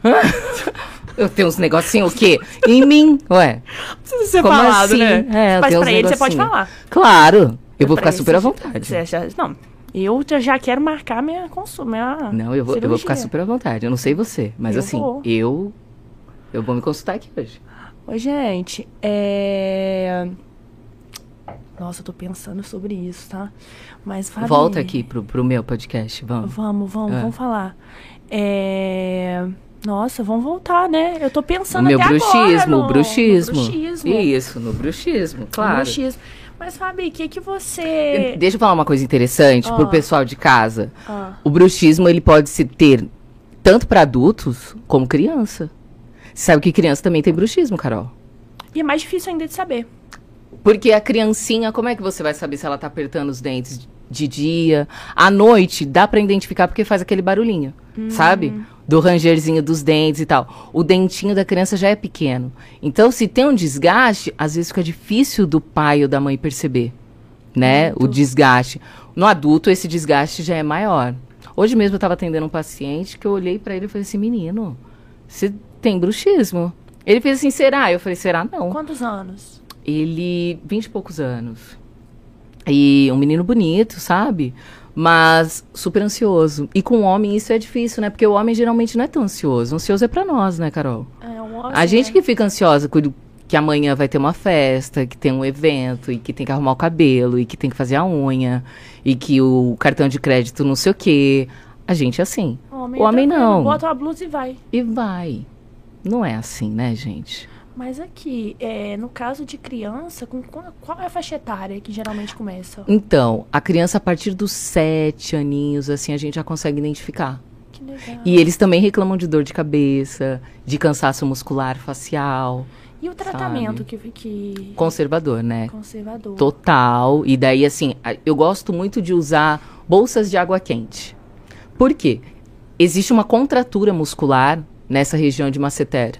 Eu tenho uns negocinhos o quê? Em mim, ué. precisa ser Como falado, assim? né? É, Mas pra ele você pode falar. Claro. Eu vou Pra ficar super à vontade. você não, eu já, quero marcar minha consulta. Minha Não, eu vou, eu vou ficar super à vontade. Eu não sei você, mas Eu assim, vou. eu eu vou me consultar aqui hoje. Ô, gente, é... Nossa, eu tô pensando sobre isso, tá? Mas, Fabi... Volta aqui pro, pro meu podcast, vamos. Vamos, vamos, É. vamos falar. É... Nossa, vamos voltar, né? Eu tô pensando meu até bruxismo, agora no- bruxismo. no bruxismo. Isso, no bruxismo, No claro. bruxismo. Mas, Fabi, o que que você... Deixa eu falar uma coisa interessante pro Ah. pessoal de casa. Ah, O bruxismo, ele pode se ter tanto para adultos como criança. Você sabe que criança também tem bruxismo, Carol? e é mais difícil ainda de saber. Porque a criancinha, como é que você vai saber se ela tá apertando os dentes de dia? À noite, dá pra identificar porque faz aquele barulhinho, sabe? Do rangerzinho dos dentes e tal. O dentinho da criança já é pequeno. Então, se tem um desgaste, às vezes fica difícil do pai ou da mãe perceber. né? Muito. O desgaste. No adulto, esse desgaste já é maior. Hoje mesmo eu estava atendendo um paciente que eu olhei para ele e falei assim, menino, você tem bruxismo? Ele fez assim, será? Eu falei, será não. Quantos anos? Ele, vinte e poucos anos. E um menino bonito, sabe? Mas super ansioso. E com o homem isso é difícil, né? Porque o homem geralmente não é tão ansioso. Ansioso é pra nós, né, Carol? É um A gente que fica ansiosa que amanhã vai ter uma festa, que tem um evento, e que tem que arrumar o cabelo, e que tem que fazer a unha, e que o cartão de crédito não sei o quê. A gente é assim. O homem, O homem não. Bota uma blusa e vai. E vai. Não é assim, né, gente? Mas aqui, é, no caso de criança, com qual, é a faixa etária que geralmente começa? Então, a criança a partir dos sete aninhos, assim, a gente já consegue identificar. Que legal. E eles também reclamam de dor de cabeça, de cansaço muscular facial. E o tratamento que, que Conservador, né? conservador? Total. E daí, assim, eu gosto muito de usar bolsas de água quente. Por quê? Existe uma contratura muscular nessa região de masseter.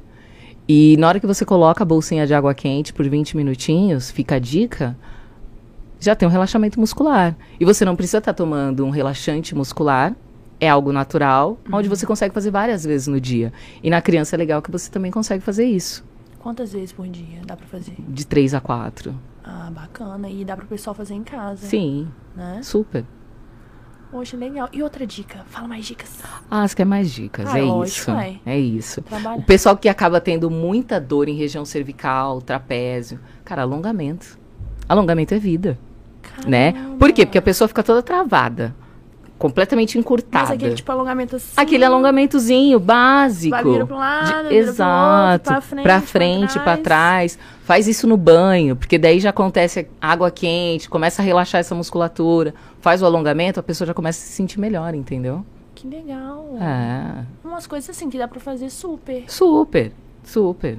E na hora que você coloca a bolsinha de água quente por 20 minutinhos, fica a dica, já tem um relaxamento muscular. E você não precisa estar tomando um relaxante muscular, é algo natural, onde você consegue fazer várias vezes no dia. E na criança é legal que você também consegue fazer isso, Quantas vezes por dia dá pra fazer? de 3 a 4. Ah, bacana. E dá pro pessoal fazer em casa. Sim, Né? super. Poxa, legal. E outra dica? Fala mais dicas. Ah, você quer mais dicas? Ah, é lógico, isso. é. É isso. Trabalha. O pessoal que acaba tendo muita dor em região cervical, trapézio, cara, alongamento. Alongamento é vida, né? Por quê? Porque a pessoa fica toda travada, completamente encurtada. Mas aquele tipo alongamento assim. Aquele alongamentozinho básico. Vai, vira pra um lado, De- vira pro outro, Exato. pra frente, pra pra frente, pra trás. trás. Faz isso no banho, porque daí já acontece água quente, começa a relaxar essa musculatura. Faz o alongamento, a pessoa já começa a se sentir melhor, entendeu? Que legal. É. Umas coisas assim que dá pra fazer super. Super, super.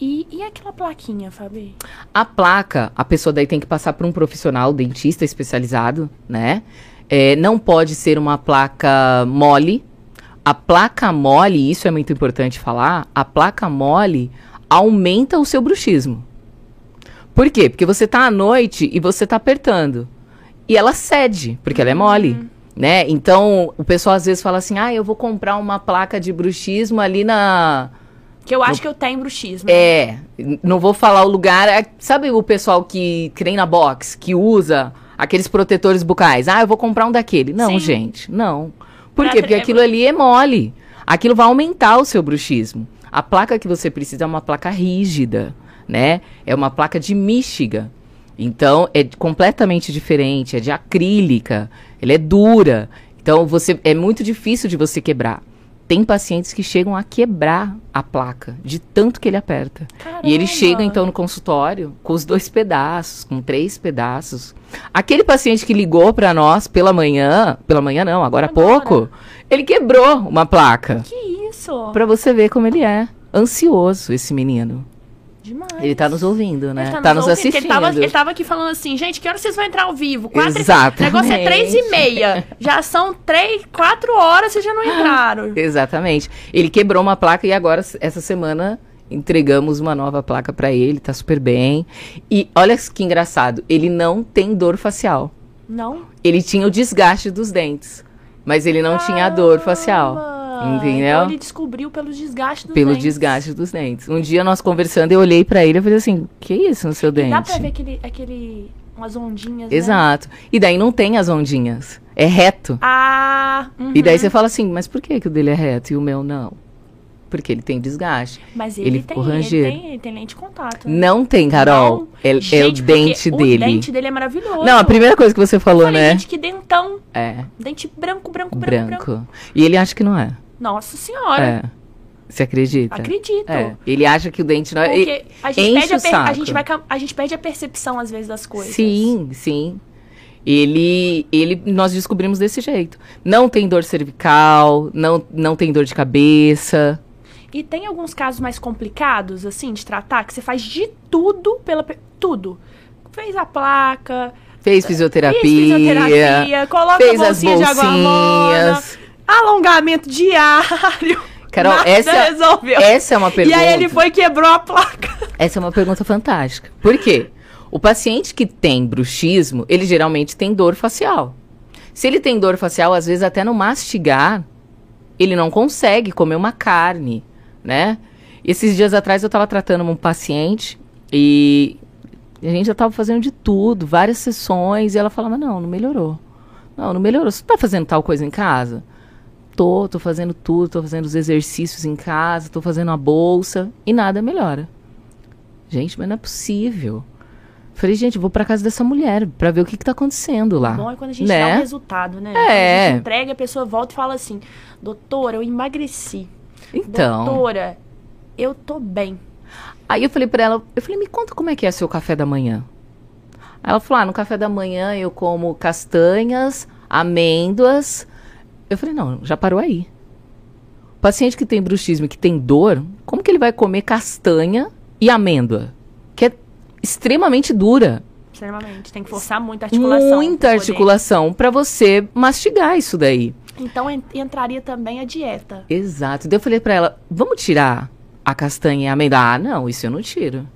E, e aquela plaquinha, Fabi? A placa, a pessoa daí tem que passar por um profissional, dentista especializado, né? É, não pode ser uma placa mole. A placa mole, isso é muito importante falar, a placa mole aumenta o seu bruxismo. Por quê? Porque você tá à noite e você tá apertando. E ela cede, porque ela é mole. Né? Então, o pessoal às vezes fala assim: ah, eu vou comprar uma placa de bruxismo ali na, Que eu acho que eu tenho bruxismo. é, n- não vou falar o lugar. é- sabe o pessoal que treina box, que usa aqueles protetores bucais? Ah, eu vou comprar um daquele. Não, Sim. gente, não. Por Pra quê? Porque aquilo ali é mole. Aquilo vai aumentar o seu bruxismo. A placa que você precisa é uma placa rígida, né? É uma placa de Michigan. Então, é completamente diferente, é de acrílica, ela é dura. Então, você é muito difícil de você quebrar. Tem pacientes que chegam a quebrar a placa, de tanto que ele aperta. E ele Caramba. chega, então, no consultório com os dois pedaços, com três pedaços. Aquele paciente que ligou para nós pela manhã, pela manhã não, agora há pouco, ele quebrou uma placa. Que isso? Pra você ver como ele é. Ansioso, esse menino. Demais. Ele tá nos ouvindo, né? Ele Tá, nos ouvindo, porque assistindo. Ele tava, ele tava aqui falando assim, gente, que hora vocês vão entrar ao vivo? Quatro, Exatamente. O negócio é três e meia. Já são três, quatro horas, vocês já não entraram. Exatamente. Ele quebrou uma placa e agora, essa semana, entregamos uma nova placa pra ele, tá super bem. E olha que engraçado, ele não tem dor facial. Não? Ele tinha o desgaste dos dentes, mas ele não tinha a dor facial. Entendeu? Então ele descobriu pelo desgaste dos Pelo dentes. desgaste dos dentes. Um dia nós conversando, eu olhei pra ele e falei assim: "Que isso no seu E dente?" dá pra ver aquele, aquele umas ondinhas, né? Exato. E daí não tem as ondinhas. É reto. Ah, uhum. E daí você fala assim, mas por que, que o dele é reto e o meu não? Porque ele tem desgaste. Mas ele, ele tem, ele, tem, ele tem lente de contato. né? Não tem, Carol. Não. É, é o Gente, dente O dele. dente dele é maravilhoso. Não, a primeira coisa que você falou, Falei, né? gente, que dentão. É, Dente branco, branco, branco, branco. branco. E ele acha que não é. Nossa senhora. É. Você acredita? Acredito. É. Ele acha que o dente não é. Porque a gente, enche perde a, per- a, gente vai, a gente perde a percepção, às vezes, das coisas. Sim, sim. Ele, ele, nós descobrimos desse jeito. Não tem dor cervical, não, não tem dor de cabeça. E tem alguns casos mais complicados, assim, de tratar, que você faz de tudo pela... pe- Tudo. Fez a placa, Fez fisioterapia, fez fisioterapia, coloca fez a as bolsinha de água morna, bolsinhas. Alongamento diário. Carol, Nada essa, resolveu. essa é uma pergunta. E aí ele foi e quebrou a placa. Essa é uma pergunta fantástica. Por quê? O paciente que tem bruxismo, ele geralmente tem dor facial. Se ele tem dor facial, às vezes até no mastigar, ele não consegue comer uma carne, né? Esses dias atrás eu estava tratando um paciente e a gente já estava fazendo de tudo, várias sessões, e ela falava: Não, não melhorou. Não, não melhorou. Você está fazendo tal coisa em casa? Tô, tô fazendo tudo, tô fazendo os exercícios em casa, tô fazendo a bolsa e nada melhora. Gente, mas não é possível. Falei, gente, vou pra casa dessa mulher pra ver o que que tá acontecendo lá. Bom é quando a gente né? dá o resultado, né? É. Quando a gente entrega, a pessoa volta e fala assim: Doutora, eu emagreci. Então. Doutora, eu tô bem. Aí eu falei pra ela, eu falei, me conta como é que é seu café da manhã. Aí ela falou, ah, no café da manhã eu como castanhas, amêndoas. Eu falei, não, já parou aí. O paciente que tem bruxismo e que tem dor, como que ele vai comer castanha e amêndoa? Que é extremamente dura. Extremamente. Tem que forçar muito a articulação. Muita pra articulação pra você mastigar isso daí. Então en- entraria também a dieta. Exato. Daí eu falei pra ela, vamos tirar a castanha e a amêndoa? Ah, não, isso eu não tiro.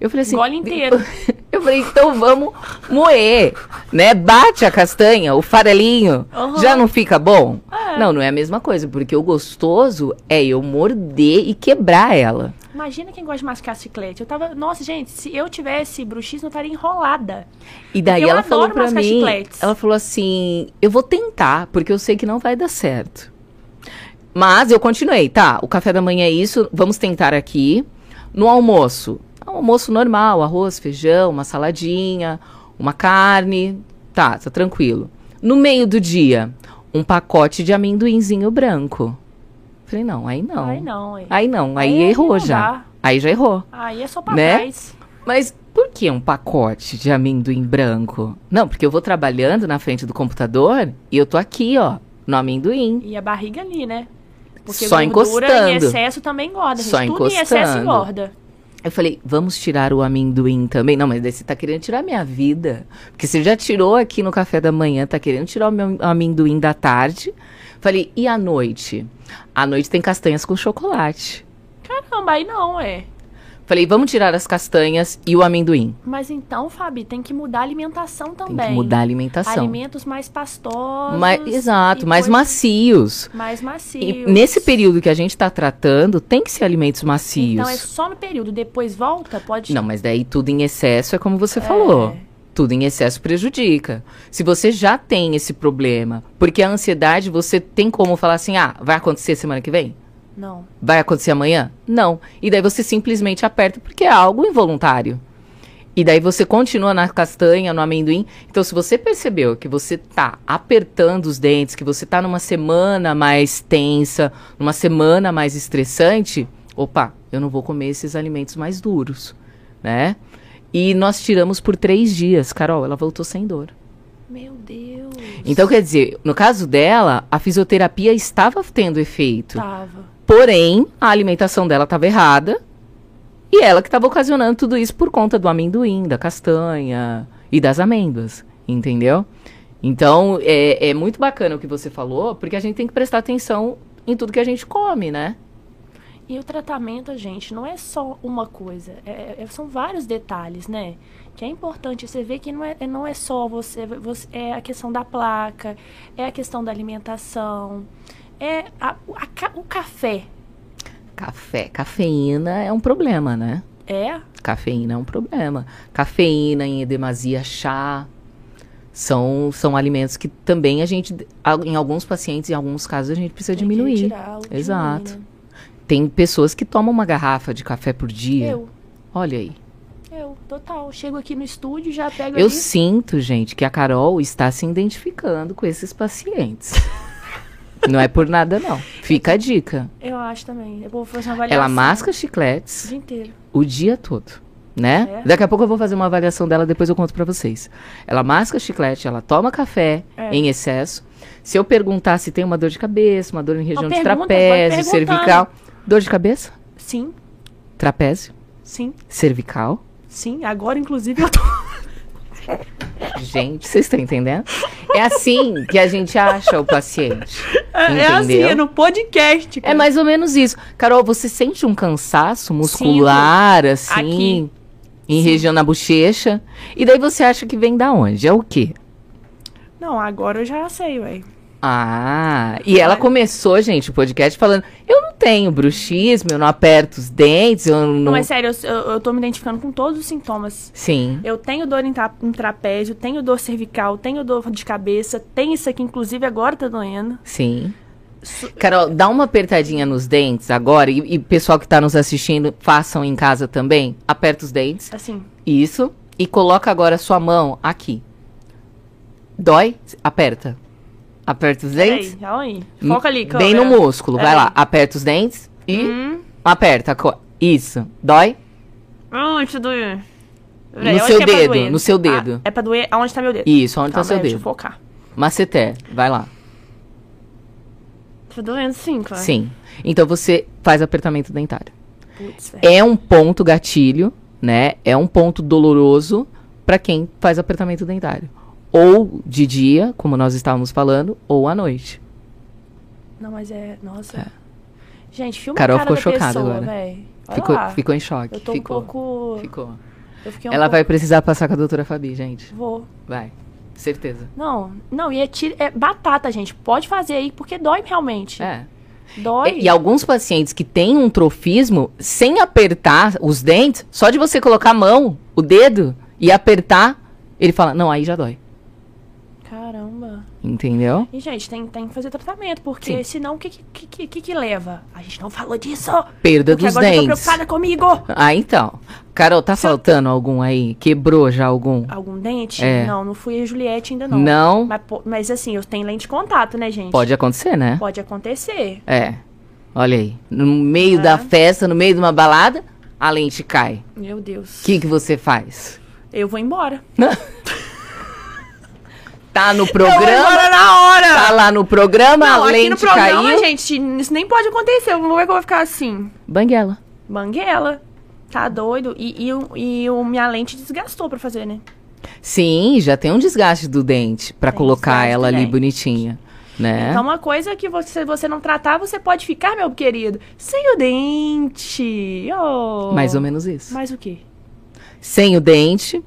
Eu falei assim... Gole inteiro. Eu falei, então vamos moer, né? Bate a castanha, o farelinho, Aham. já não fica bom? É. Não, não é a mesma coisa, porque o gostoso é eu morder e quebrar ela. Imagina quem gosta de mascar chiclete. Eu tava. Nossa, gente, se eu tivesse bruxismo, eu estaria enrolada. E daí Eu ela falou pra mascar mim, chicletes. ela falou assim, eu vou tentar, porque eu sei que não vai dar certo. Mas eu continuei, tá? O café da manhã é isso, vamos tentar aqui. No almoço, um almoço normal, arroz, feijão, uma saladinha, uma carne, tá, tá tranquilo. No meio do dia, um pacote de amendoinzinho branco. Falei, não, aí não. Aí não, aí. Aí não, aí, Aí errou já. dá. Aí já errou. Aí é só pra Né? trás. Mas por que um pacote de amendoim branco? Não, porque eu vou trabalhando na frente do computador e eu tô aqui, ó, no amendoim. E a barriga ali, né? Porque Só gordura encostando. em excesso também engorda, gente. Só Tudo em excesso encostando. engorda. Eu falei, vamos tirar o amendoim também? Não, mas daí você tá querendo tirar minha vida. Porque você já tirou aqui no café da manhã, tá querendo tirar o meu amendoim da tarde. Falei, e à noite? À noite tem castanhas com chocolate. Caramba, aí não, é. Falei, vamos tirar as castanhas e o amendoim. Mas então, Fabi, tem que mudar a alimentação também. Tem que mudar a alimentação. Alimentos mais pastosos. Mais, exato, e mais macios. Mais E macios. nesse período que a gente tá tratando, tem que ser alimentos macios. Então é só no período, depois volta, pode... Não, mas daí tudo em excesso é como você falou. Tudo em excesso prejudica. Se você já tem esse problema, porque a ansiedade você tem como falar assim: ah, vai acontecer semana que vem? Não. Vai acontecer amanhã? Não. E daí você simplesmente aperta porque é algo involuntário. E daí você continua na castanha, no amendoim. Então, se você percebeu que você tá apertando os dentes, que você tá numa semana mais tensa, numa semana mais estressante, opa, eu não vou comer esses alimentos mais duros, né? E nós tiramos por três dias, Carol, ela voltou sem dor. Meu Deus. Então, quer dizer, no caso dela, a fisioterapia estava tendo efeito. Tava. Porém, a alimentação dela estava errada. E ela que estava ocasionando tudo isso por conta do amendoim, da castanha e das amêndoas. Entendeu? Então, é, é muito bacana o que você falou, porque a gente tem que prestar atenção em tudo que a gente come, né? E o tratamento, gente, não é só uma coisa. é- é- são vários detalhes, né? Que é importante. Você vê que não é, não é só você, você. É a questão da placa, é a questão da alimentação, é a- o- a o café. Café, cafeína é um problema, né? É? Cafeína é um problema. Cafeína em demasia, chá. São, são alimentos que também a gente, em alguns pacientes, em alguns casos, a gente precisa Tem diminuir. retirar o Exato. né? Tem pessoas que tomam uma garrafa de café por dia. Eu, Olha aí. eu, total. Chego aqui no estúdio, já pego Eu ali. sinto, gente, que a Carol está se identificando com esses pacientes. não é por nada, não. Fica a dica. Eu acho também. Eu vou fazer uma avaliação. Ela masca o chicletes dia inteiro. o dia todo, né? É. Daqui a pouco eu vou fazer uma avaliação dela, depois eu conto pra vocês. Ela masca chiclete, ela toma café É. em excesso. Se eu perguntar se tem uma dor de cabeça, uma dor em região de pergunta, vai trapézio, cervical. Dor de cabeça? Sim, Trapézio? sim, Cervical? sim. Agora, inclusive, eu tô. Gente, vocês estão entendendo? É assim que a gente acha o paciente. É assim, Entendeu? é no podcast. É cara. mais ou menos isso. Carol, você sente um cansaço muscular, assim? em região na bochecha. E daí você acha que vem da onde? É o quê? Não, agora eu já sei, ué. Ah, e ela começou, gente, o podcast falando: eu não tenho bruxismo, eu não aperto os dentes, eu não. Não, é sério, eu, eu, eu tô me identificando com todos os sintomas. Sim. Eu tenho dor em, tra em trapézio, tenho dor cervical, tenho dor de cabeça, tem isso aqui, inclusive agora tá doendo. Sim. Carol, dá uma apertadinha nos dentes agora e, e pessoal que tá nos assistindo, façam em casa também. Aperta os dentes. Assim. Isso. E coloca agora sua mão aqui. Dói? Aperta. Aperta os dentes. Peraí, calma aí. Foca ali, Bem no câmera. músculo. Vai Peraí. lá. Aperta os dentes e Hum. aperta. Isso. Dói? Onde tá doendo? No Peraí, onde seu é dedo, doer? no seu Ah, dedo. é pra doer aonde tá meu dedo. Isso, onde Calma tá seu aí, Deixa eu dedo? focar. Maceté. Vai lá. Tá doendo sim, claro. Sim. Então você faz apertamento dentário. Putz. É um ponto gatilho, né? É um ponto doloroso pra quem faz apertamento dentário. Ou de dia, como nós estávamos falando, ou à noite. Não, mas é... Nossa. É. Gente, filma Carol a cara ficou da chocada pessoa, agora. Ficou, lá. ficou em choque. Eu tô ficou. um pouco... Ficou. Um Ela pouco... vai precisar passar com a doutora Fabi, gente. Vou. Vai. Certeza. Não, não, e é, tiro, é batata, gente. Pode fazer aí, porque dói realmente. É. Dói. E, e alguns pacientes que têm um trofismo, sem apertar os dentes, só de você colocar a mão, o dedo, e apertar, ele fala, não, aí já dói. Caramba. Entendeu? E, gente, tem, tem que fazer tratamento, porque Sim. senão o que que, que, que que leva? A gente não falou disso. Perda dos agora dentes. preocupada comigo. Ah, então. Carol, tá faltando algum aí? Quebrou já algum? Algum dente? É. Não, não fui a Juliette ainda não. Não? Mas, mas assim, eu tenho lente de contato, né, gente? Pode acontecer, né? Pode acontecer. É. Olha aí. No meio É. da festa, no meio de uma balada, a lente cai. Meu Deus. O que, que você faz? Eu vou embora. Tá no programa, na hora. tá lá no programa, não, a aqui no lente programa, caiu. gente, isso nem pode acontecer. Eu não vou, eu vou ficar assim. Banguela. Banguela. Tá doido? E, e, e o minha lente desgastou pra fazer, né? Sim, já tem um desgaste do dente pra Tem colocar ela ali bonitinha, né? Então, uma coisa que você, se você não tratar, você pode ficar, meu querido, sem o dente. Oh. Mais ou menos isso. Mais o quê? Sem o dente,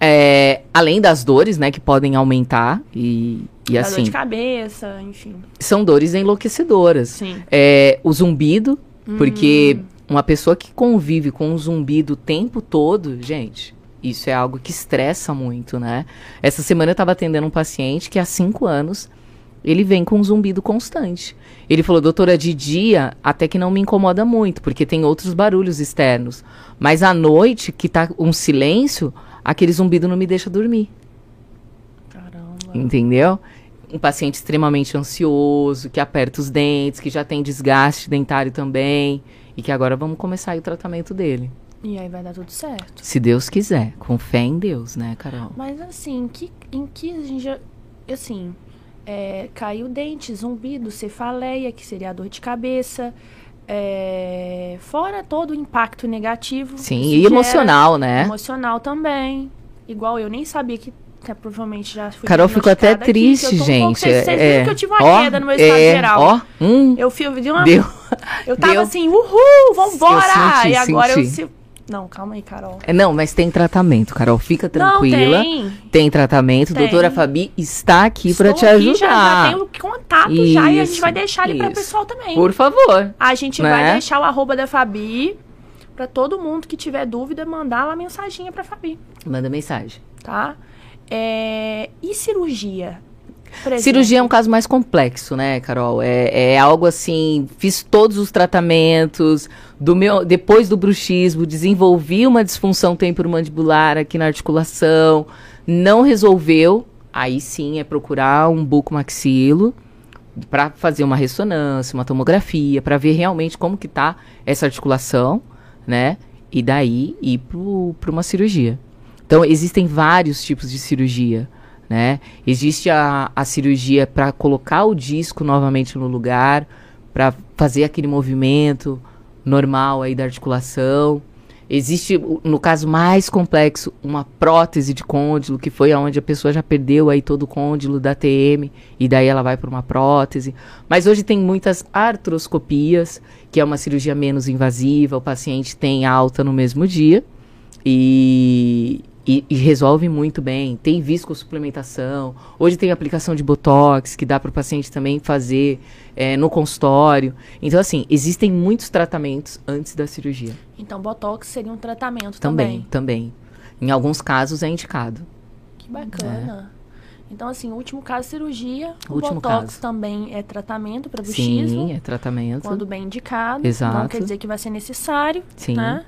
é, além das dores, né, que podem aumentar e, e Dá dor assim, de cabeça, enfim. são dores enlouquecedoras. Sim. É, o zumbido, porque Hum. uma pessoa que convive com um zumbido o tempo todo, gente, isso é algo que estressa muito, né? Essa semana eu tava atendendo um paciente que há cinco anos ele vem com um zumbido constante. Ele falou, doutora, de dia até que não me incomoda muito, porque tem outros barulhos externos. Mas à noite, que tá um silêncio, aquele zumbido não me deixa dormir. Caramba. Entendeu? Um paciente extremamente ansioso, que aperta os dentes, que já tem desgaste dentário também. E que agora vamos começar o tratamento dele. E aí vai dar tudo certo. Se Deus quiser. Com fé em Deus, né, Carol? Mas assim, que, em que a gente já. Assim, é, caiu dente, zumbido, cefaleia, que seria a dor de cabeça. É, fora todo o impacto negativo. Sim, e emocional, né? Emocional também. Igual eu nem sabia que, que provavelmente já fui Carol ficou até aqui, triste, eu um pouco- gente. Vocês, vocês é, viram que eu tive uma ó, queda no meu estado é, geral. Ó, hum, Eu fui, eu, dei uma, deu. eu tava deu. assim, uhul, vambora! Eu senti, e agora eu senti. se... Não, calma aí, Carol. É, Não, mas tem tratamento, Carol. Fica tranquila. Não, tem. Tem tratamento. Tem. Doutora Fabi está aqui para te aqui, Já, já ajudar. tenho contato já e a gente Isso, vai deixar ali para o isso. pessoal também. Por favor. A gente né? vai deixar o arroba da Fabi para todo mundo que tiver dúvida mandar lá mensaginha pra Fabi, Manda mensagem. tá? É, E cirurgia? Cirurgia é um caso mais complexo, né, Carol? É, é algo assim, fiz todos os tratamentos, do meu, depois do bruxismo, desenvolvi uma disfunção temporomandibular aqui na articulação, não resolveu, aí sim é procurar um bucomaxilo para fazer uma ressonância, uma tomografia, para ver realmente como que tá essa articulação, né? E daí ir para uma cirurgia. Então, existem vários tipos de cirurgia, né? Existe a, a cirurgia para colocar o disco novamente no lugar, para fazer aquele movimento normal aí da articulação. Existe, no caso mais complexo, uma prótese de côndilo, que foi aonde a pessoa já perdeu aí todo o côndilo da TM, e daí ela vai para uma prótese. Mas hoje tem muitas artroscopias, que é uma cirurgia menos invasiva, o paciente tem alta no mesmo dia. E, e, e, resolve muito bem. Tem viscosuplementação. Hoje tem aplicação de botox que dá para o paciente também fazer é, no consultório. Então, assim, existem muitos tratamentos antes da cirurgia. Então, botox seria um tratamento também? Também, também. Em alguns casos é indicado. Que bacana. É. Então, assim, o último caso cirurgia, o, o Botox caso. também é tratamento para bruxismo. Sim, é tratamento. Quando bem indicado. Exato. Não quer dizer que vai ser necessário, Sim. né?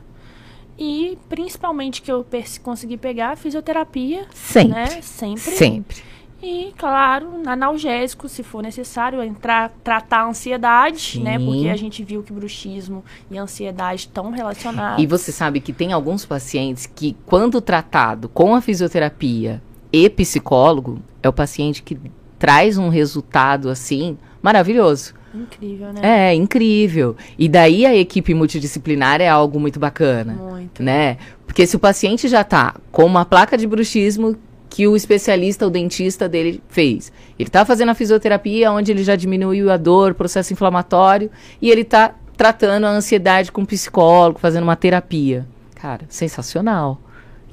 E, principalmente, que eu consegui pegar, fisioterapia. Sempre. Né? Sempre. Sempre. E, claro, analgésico, se for necessário, entrar, tratar a ansiedade, Sim. né? Porque a gente viu que bruxismo e ansiedade estão relacionados. E você sabe que tem alguns pacientes que, quando tratado com a fisioterapia e psicólogo, é o paciente que traz um resultado assim maravilhoso. Incrível, né? É, incrível. E daí a equipe multidisciplinar é algo muito bacana. Muito. Né? Porque se o paciente já tá com uma placa de bruxismo que o especialista, o dentista dele fez. Ele tá fazendo a fisioterapia onde ele já diminuiu a dor, processo inflamatório, e ele tá tratando a ansiedade com um psicólogo, fazendo uma terapia. Cara, sensacional.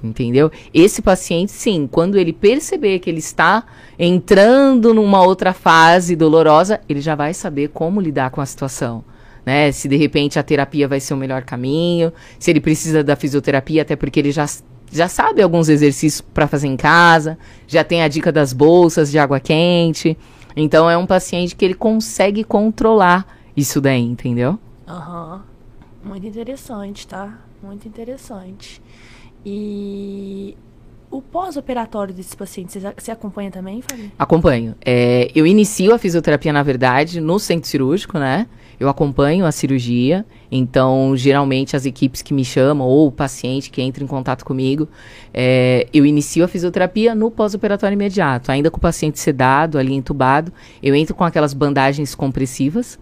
Entendeu? Esse paciente, sim, quando ele perceber que ele está entrando numa outra fase dolorosa, ele já vai saber como lidar com a situação. Né? Se de repente a terapia vai ser o melhor caminho, se ele precisa da fisioterapia, até porque ele já, já sabe alguns exercícios para fazer em casa, já tem a dica das bolsas de água quente. Então é um paciente que ele consegue controlar isso daí, entendeu? Aham. Uhum. Muito interessante, tá? Muito interessante. E o pós-operatório desses pacientes, você acompanha também, Fabi? Acompanho. É, eu inicio a fisioterapia, na verdade, no centro cirúrgico, né? Eu acompanho a cirurgia, então, geralmente, as equipes que me chamam, ou o paciente que entra em contato comigo, é, eu inicio a fisioterapia no pós-operatório imediato. Ainda com o paciente sedado, ali entubado, eu entro com aquelas bandagens compressivas,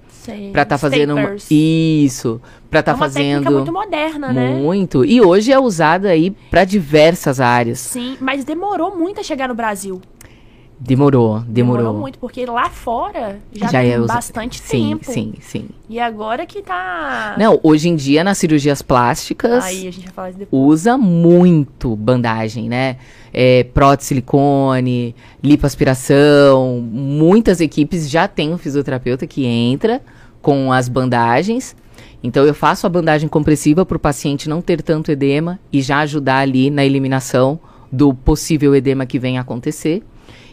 para estar tá fazendo uma... isso, estar tá é fazendo muito moderna, né? Muito. E hoje é usada aí para diversas áreas. Sim, mas demorou muito a chegar no Brasil. Demorou, demorou. Demorou muito, porque lá fora já, já tem é bastante sim, tempo. Sim, sim, E agora que tá. Não, hoje em dia nas cirurgias plásticas. Aí a gente vai falar isso depois. Usa muito bandagem, né? É, prótese silicone, lipoaspiração. Muitas equipes já têm um fisioterapeuta que entra com as bandagens. Então eu faço a bandagem compressiva para o paciente não ter tanto edema e já ajudar ali na eliminação do possível edema que venha a acontecer.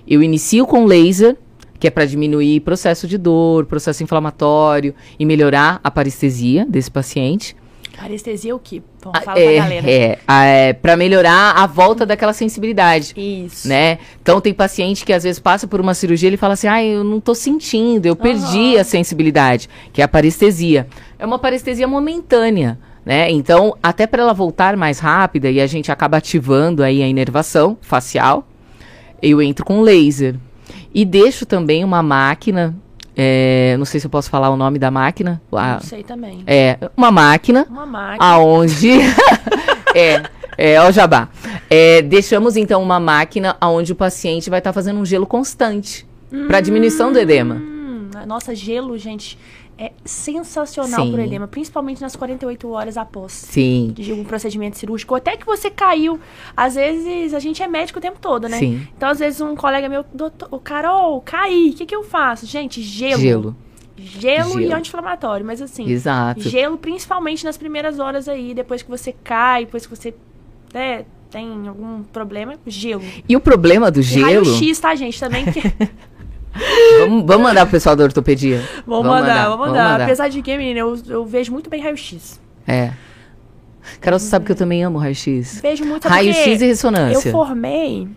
Eu inicio com laser, que é para diminuir processo de dor, processo inflamatório e melhorar a parestesia desse paciente. Parestesia é o quê? Vamos falar é, pra galera. É, é para melhorar a volta daquela sensibilidade. Isso. Né? Então tem paciente que às vezes passa por uma cirurgia e ele fala assim: "Ah, eu não tô sentindo, eu perdi uhum. a sensibilidade", que é a parestesia. É uma parestesia momentânea, né? Então, até para ela voltar mais rápida e a gente acaba ativando aí a inervação facial, eu entro com laser. E deixo também uma máquina é, não sei se eu posso falar o nome da máquina. Não sei também. É, uma máquina. Uma máquina. Aonde. é, é, ó, jabá. É, deixamos então uma máquina onde o paciente vai estar tá fazendo um gelo constante hum, para diminuição do edema. Hum, nossa, gelo, gente, é sensacional para o edema, principalmente nas 48 horas após Sim. de um procedimento cirúrgico. Até que você caiu. Às vezes, a gente é médico o tempo todo, né? Sim. Então, às vezes, um colega meu, doutor, Carol, caí, o que, que eu faço? Gente, gelo. Gelo. Gelo, gelo. e anti-inflamatório, mas assim. Exato. Gelo, principalmente nas primeiras horas aí, depois que você cai, depois que você né, tem algum problema, gelo. E o problema do gelo. Raio-X, tá, gente? Também que. vamos, vamos mandar pro pessoal da ortopedia. Vamos, vamos mandar, vamos mandar. mandar. Apesar de que, menina, eu, eu vejo muito bem raio-x. É. Carol, você sabe que eu também amo raio-x. Vejo muito Raio-x e ressonância. Eu formei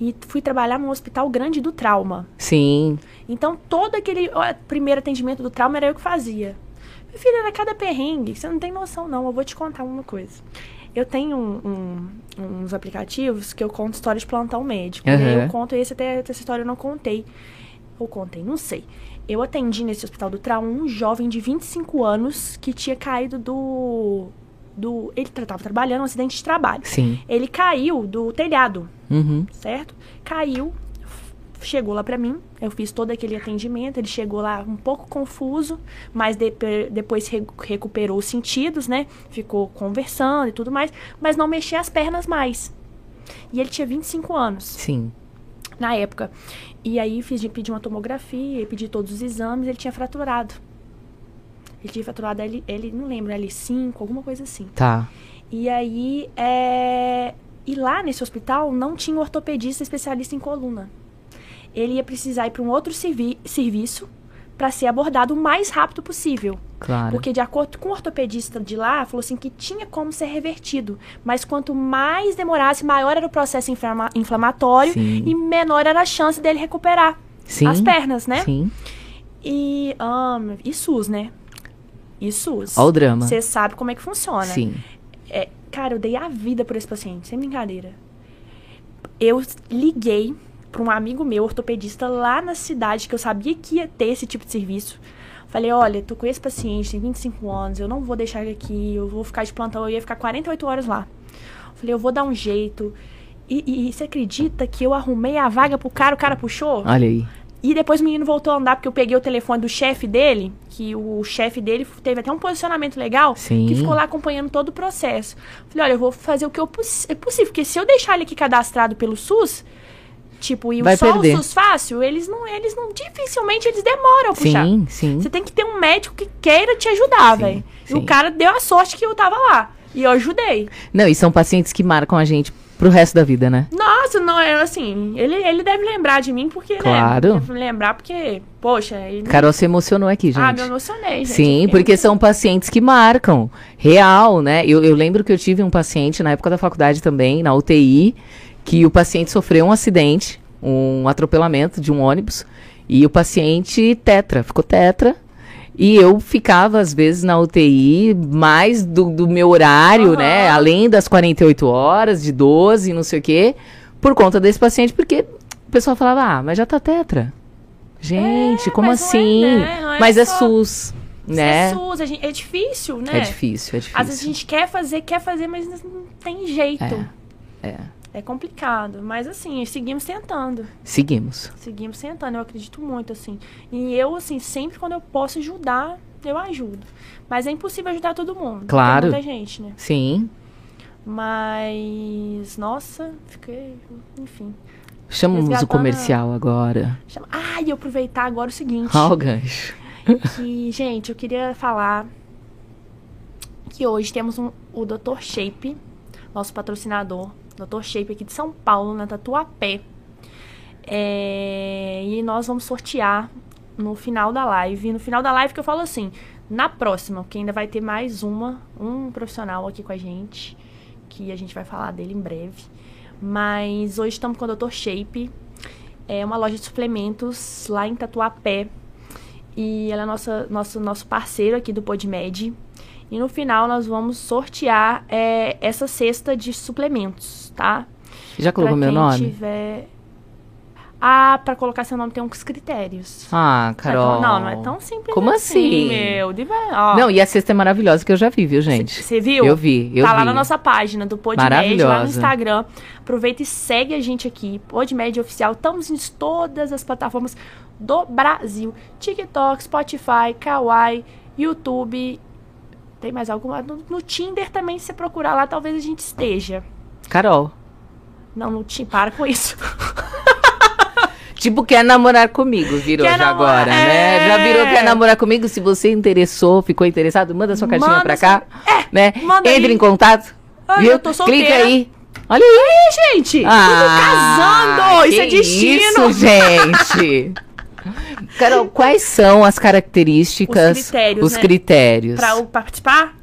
e fui trabalhar num hospital grande do trauma. Sim. Então, todo aquele ó, primeiro atendimento do trauma era eu que fazia. Meu filho, era cada perrengue. Você não tem noção, não. Eu vou te contar uma coisa. Eu tenho um, um, uns aplicativos que eu conto histórias de plantão médico. Uhum. E aí eu conto esse, até essa história eu não contei. Ou contei, não sei. Eu atendi nesse hospital do trauma um jovem de 25 anos que tinha caído do. do ele estava trabalhando um acidente de trabalho. Sim. Ele caiu do telhado. Uhum. Certo? Caiu, chegou lá pra mim, eu fiz todo aquele atendimento, ele chegou lá um pouco confuso, mas de- depois re- recuperou os sentidos, né? Ficou conversando e tudo mais, mas não mexia as pernas mais. E ele tinha 25 anos Sim. Na época. E aí fiz, pedi uma tomografia, pedi todos os exames, ele tinha fraturado. Ele tinha fraturado L, L não lembro, L5, alguma coisa assim. Tá. E aí, é... e lá nesse hospital não tinha ortopedista especialista em coluna. Ele ia precisar ir para um outro servi serviço para ser abordado o mais rápido possível. Claro. Porque, de acordo com o ortopedista de lá, falou assim que tinha como ser revertido. Mas quanto mais demorasse, maior era o processo inflama inflamatório Sim. e menor era a chance dele recuperar Sim. as pernas, né? Sim. E, ahn, e SUS, né? E SUS. Ó o drama. Você sabe como é que funciona. Sim. É, cara, eu dei a vida por esse paciente, sem brincadeira. Eu liguei para um amigo meu, ortopedista, lá na cidade, que eu sabia que ia ter esse tipo de serviço. Falei, olha, tô com esse paciente, tem 25 anos, eu não vou deixar ele aqui, eu vou ficar de plantão, eu ia ficar 48 horas lá. Falei, eu vou dar um jeito. E, e- e você acredita que eu arrumei a vaga pro cara, o cara puxou? Olha aí. E depois o menino voltou a andar, porque eu peguei o telefone do chefe dele, que o chefe dele teve até um posicionamento legal, Sim. que ficou lá acompanhando todo o processo. Falei, olha, eu vou fazer o que eu poss é possível, porque se eu deixar ele aqui cadastrado pelo SUS, tipo, e Vai só perder. o SUS fácil, eles não, eles não, dificilmente eles demoram a puxar. Sim, sim. Você tem que ter um médico que queira te ajudar, Sim, velho. E sim. o cara deu a sorte que eu tava lá. E eu ajudei. Não, e são pacientes que marcam a gente pro resto da vida, né? Nossa, não, é assim, ele, ele deve lembrar de mim, porque, Claro. né? Deve lembrar porque, poxa, ele... Carol se emocionou aqui, gente. Ah, me emocionei, gente. Sim, porque são pacientes que marcam. Real, né? Eu, eu lembro que eu tive um paciente na época da faculdade também, na UTI, que o paciente sofreu um acidente, um atropelamento de um ônibus, e o paciente tetra, ficou tetra. E eu ficava, às vezes, na UTI, mais do, do meu horário, Aham. né? Além das 48 horas, de 12, não sei o quê, por conta desse paciente, porque o pessoal falava, ah, mas já tá tetra. Gente, É, como mas é, assim? né? Não é mas é só- SUS, né? É SUS, gente- é difícil, né? É difícil, é difícil. Às vezes a gente quer fazer, quer fazer, mas não tem jeito. É, é. É complicado. Mas assim, seguimos tentando. Seguimos. Seguimos tentando, eu acredito muito, assim. E eu, assim, sempre quando eu posso ajudar, eu ajudo. Mas é impossível ajudar todo mundo. Claro. Tem muita gente, né? Sim. Mas, nossa, fiquei, enfim. Chamamos o comercial agora. Chama... Ah, e aproveitar agora o seguinte. Ó o gancho. que, gente, eu queria falar que hoje temos um, o Dr. Shape, nosso patrocinador, Dr. Shape aqui de São Paulo, na Tatuapé. É, e nós vamos sortear no final da live. No final da live que eu falo assim, na próxima, que ainda vai ter mais uma, um profissional aqui com a gente, que a gente vai falar dele em breve. Mas hoje estamos com o Dr. Shape, é uma loja de suplementos lá em Tatuapé. E ela é nossa, nosso, nosso parceiro aqui do PodMed. E no final nós vamos sortear é, essa cesta de suplementos, tá? Já colocou Pra meu nome? Tiver... Ah, pra colocar seu nome tem uns critérios. Ah, Carol. Não, não é tão simples Como assim? meu. De ver- ó. Não, e a cesta é maravilhosa que eu já vi, viu, gente? Você viu? Eu vi, eu tá vi. lá na nossa página do PodMed, lá no Instagram. Aproveita e segue a gente aqui, PodMed Oficial. Estamos em todas as plataformas do Brasil. TikTok, Spotify, Kawaii, YouTube. Tem mais alguma? No, no Tinder também, se você procurar lá, talvez a gente esteja. Carol. Não, no Tinder, para com isso. Tipo, quer namorar comigo, virou Quer já namorar- agora, né? Já virou é. quer namorar comigo. Se você interessou, ficou interessado, manda sua cartinha Manda pra sua- cá. né? manda Entre aí. em contato. Ai, viu? eu tô solteira. Clica aí. Olha aí. Gente! Ah, tudo casando! Isso é destino! Isso, gente. Carol, quais são as características, Os critérios, os né? critérios Pra eu participar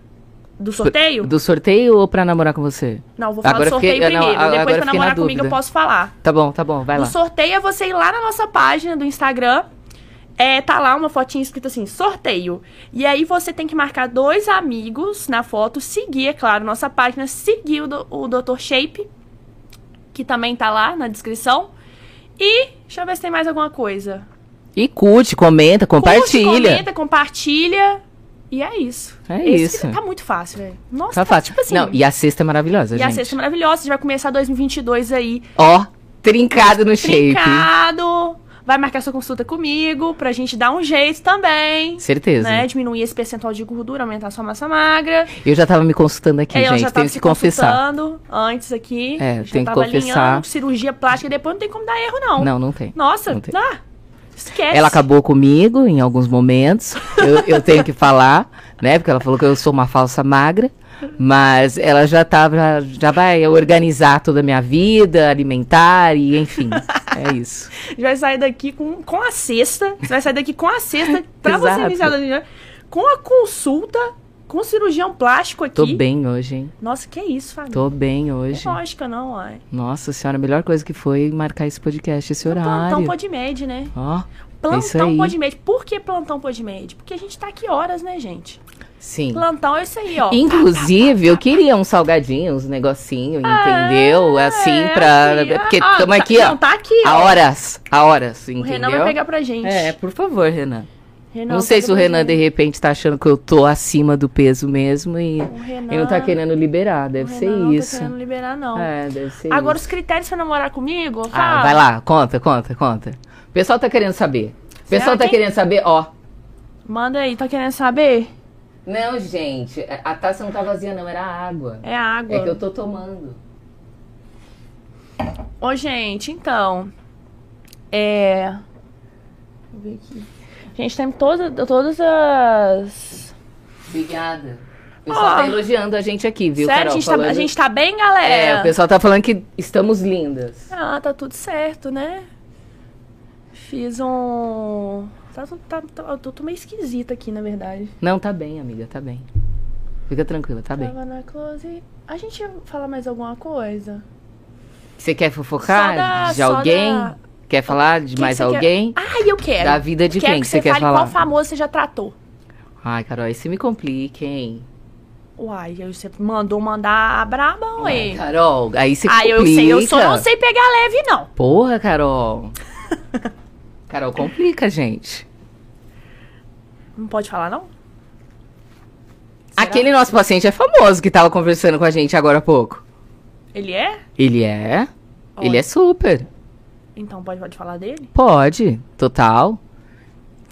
do sorteio? do sorteio ou pra namorar com você? Não, vou falar Agora do sorteio fiquei- não, primeiro. agora Depois, pra na namorar comigo, eu posso falar. Tá bom, tá bom, vai O lá. sorteio é você ir lá na nossa página do Instagram. É, tá lá uma fotinha escrita assim, sorteio. E aí você tem que marcar dois amigos na foto, seguir, é claro, nossa página, seguir o, do, o Dr. Shape, que também tá lá na descrição. E deixa eu ver se tem mais alguma coisa. E curte, comenta, Curte, compartilha. comenta, compartilha. E é isso. É Esse isso. Tá muito fácil, velho. Nossa, Tá fácil. tipo assim. Não, e a cesta é maravilhosa, e gente. a sexta é maravilhosa. Você vai começar 2022 aí Ó, Trincado no shape. Trincado. Vai marcar sua consulta comigo pra gente dar um jeito também. Certeza. Né? Diminuir esse percentual de gordura, aumentar sua massa magra. Eu já tava me consultando aqui, Ela gente. já tava Tenho que confessar. consultando antes aqui. É, já tenho que tava confessar. alinhando cirurgia plástica e depois não tem como dar erro, não. Não, não tem. Nossa, Não tem. ah, esquece. Ela acabou comigo em alguns momentos. Eu, eu tenho que falar, né? Porque ela falou que eu sou uma falsa magra. Mas ela já tava, já, já vai organizar toda a minha vida, alimentar e enfim. É isso. Gente vai sair daqui com, com a cesta. Você vai sair daqui com a cesta pra você Exato. iniciar a com a consulta com o cirurgião plástico aqui. Tô bem hoje, hein? Nossa, que isso, Fábio? Tô bem Não hoje. lógica, não, uai. Nossa senhora, a melhor coisa que foi marcar esse podcast, esse Plantão horário. Podmed, né? Ó, isso Plantão aí. Podmed. Por que plantão Podmed? Porque a gente tá aqui horas, né, gente? sim. Plantão é isso aí, ó. Inclusive, eu queria uns salgadinhos, uns negocinho, entendeu? Assim, É, pra. assim, Porque ah, estamos tá- aqui, ó. Não, tá aqui, Há ó. horas. Há horas, O entendeu? Renan vai pegar pra gente. É, por favor, Renan. Renan não sei se o Renan, de repente, tá achando que eu tô acima do peso mesmo e, O Renan, e não tá querendo liberar. Deve o ser Renan não isso. Tá querendo liberar, não. É, deve ser Agora, isso. os critérios pra namorar comigo, Ah, fala. vai lá, conta, conta, conta. O pessoal tá querendo saber. O pessoal Será tá que- querendo saber, ó. Manda aí, tá querendo saber? Não, gente, a taça não tá vazia, não, era água. É água. É que eu tô tomando. Ô, gente, então. É. Deixa eu ver aqui. A gente tem toda, todas as. Obrigada. O pessoal Ó. tá elogiando a gente aqui, viu, Sério, Carol? a, gente tá, Falando- a gente tá bem, É, galera? o pessoal tá falando que estamos lindas. Ah, tá tudo certo, né? Fiz um. Tá, tá, tá, eu tô, meio esquisita aqui, na verdade. Não, tá bem, amiga, tá bem. Fica tranquila, tá bem. Tava na close. A gente ia falar mais alguma coisa? Você quer fofocar da- de alguém? da- Quer falar de Que mais você quer- alguém? Ai, eu quero. Da vida de Quero quem que que você quer falar? qual famoso você já tratou. Ai, Carol, aí você me complica, hein? Uai, aí você mandou mandar a braba, Ai, ué. Carol, aí você Ai, complica. eu sei, eu só não sei pegar leve, não. Porra, Carol. Carol, complica, gente. Não pode falar, não? Será? Aquele nosso paciente é famoso que tava conversando com a gente agora há pouco. Ele é? Ele é? Olha. Ele é super. Então pode, pode falar dele? Pode, total.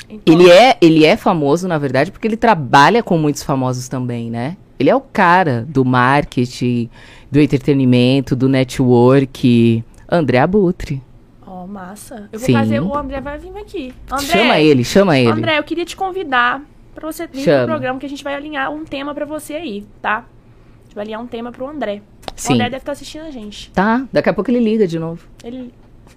Então, Ele é, ele é famoso, na verdade, porque ele trabalha com muitos famosos também, né? Ele é o cara do marketing, do entretenimento, do network. André Abutre. Ó, massa. Eu vou Sim. trazer, o André vai vir aqui. André, Chama ele, chama ele. André, eu queria te convidar pra você vir Chama. pro programa que a gente vai alinhar um tema pra você aí, tá? A gente vai alinhar um tema pro André. O Sim. André deve estar assistindo a gente. Tá, daqui a pouco ele liga de novo. Ele...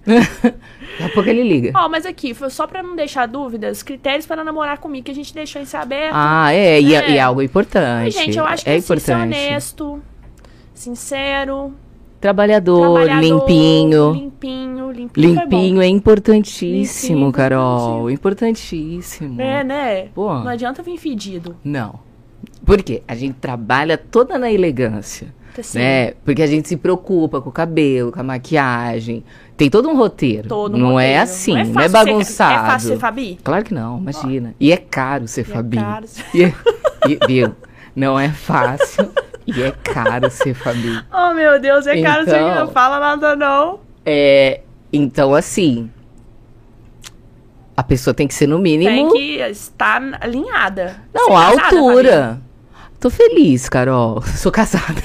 Daqui a pouco ele liga. Ó, mas aqui, foi só pra não deixar dúvidas, critérios para namorar comigo, que a gente deixou isso aberto. Ah, é, e é, e é algo importante. gente, eu acho que é assim, ser honesto, sincero, Trabalhador, trabalhador, limpinho. Limpinho, limpinho. Limpinho é importantíssimo, Limpinho, Carol. Importantíssimo. É, né? Pô. Não adianta vir fedido. Não. Por quê? A gente trabalha toda na elegância. Assim, né? Porque a gente se preocupa com o cabelo, com a maquiagem. Tem todo um roteiro. todo um não é roteiro. assim, não é, fácil ser- bagunçado. é fácil ser Fabi? Claro que não, imagina. E é caro ser E é Fabi. caro. E é- e- viu? Não é fácil e é caro ser Fabi. Oh, meu Deus, é caro isso aqui, Então. não fala nada não. É, então, assim, a pessoa tem que ser no mínimo. Tem que estar alinhada. Não, é a altura. Tô feliz, Carol. Sou casada.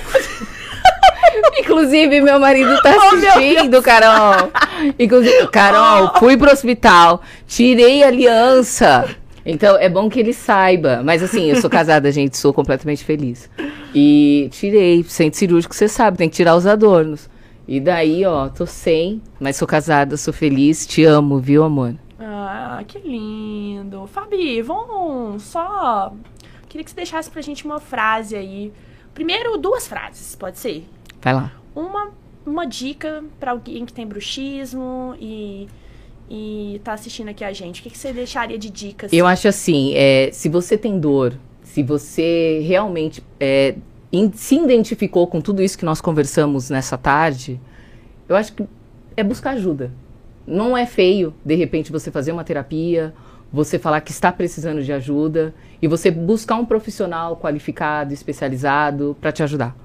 Inclusive, meu marido tá Oh, assistindo, Carol. Inclusive, Carol, fui pro hospital, tirei a aliança. Então, é bom que ele saiba. Mas assim, eu sou casada, gente, sou completamente feliz. E tirei, centro cirúrgico, você sabe, tem que tirar os adornos. E daí, ó, tô sem, mas sou casada, sou feliz, te amo, viu, amor? Ah, que lindo. Fabi, vamos só... Queria que você deixasse pra gente uma frase aí. Primeiro, duas frases, pode ser? Vai lá. Uma, uma dica pra alguém que tem bruxismo e, e tá assistindo aqui a gente. O que, que você deixaria de dicas? Eu acho assim, é, se você tem dor, se você realmente é, in- se identificou com tudo isso que nós conversamos nessa tarde, eu acho que é buscar ajuda. Não é feio, de repente, você fazer uma terapia, você falar que está precisando de ajuda e você buscar um profissional qualificado, especializado para te ajudar.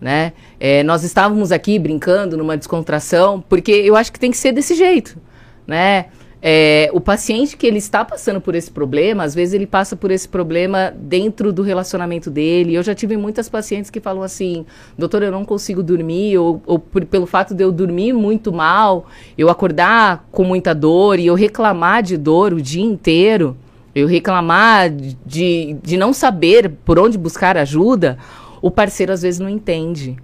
né? É, nós estávamos aqui brincando numa descontração, porque eu acho que tem que ser desse jeito, né? É, o paciente que ele está passando por esse problema, às vezes ele passa por esse problema dentro do relacionamento dele. Eu já tive muitas pacientes que falam assim, doutor, eu não consigo dormir, ou, ou por, pelo fato de eu dormir muito mal, eu acordar com muita dor e eu reclamar de dor o dia inteiro, eu reclamar de, de não saber por onde buscar ajuda, o parceiro às vezes não entende.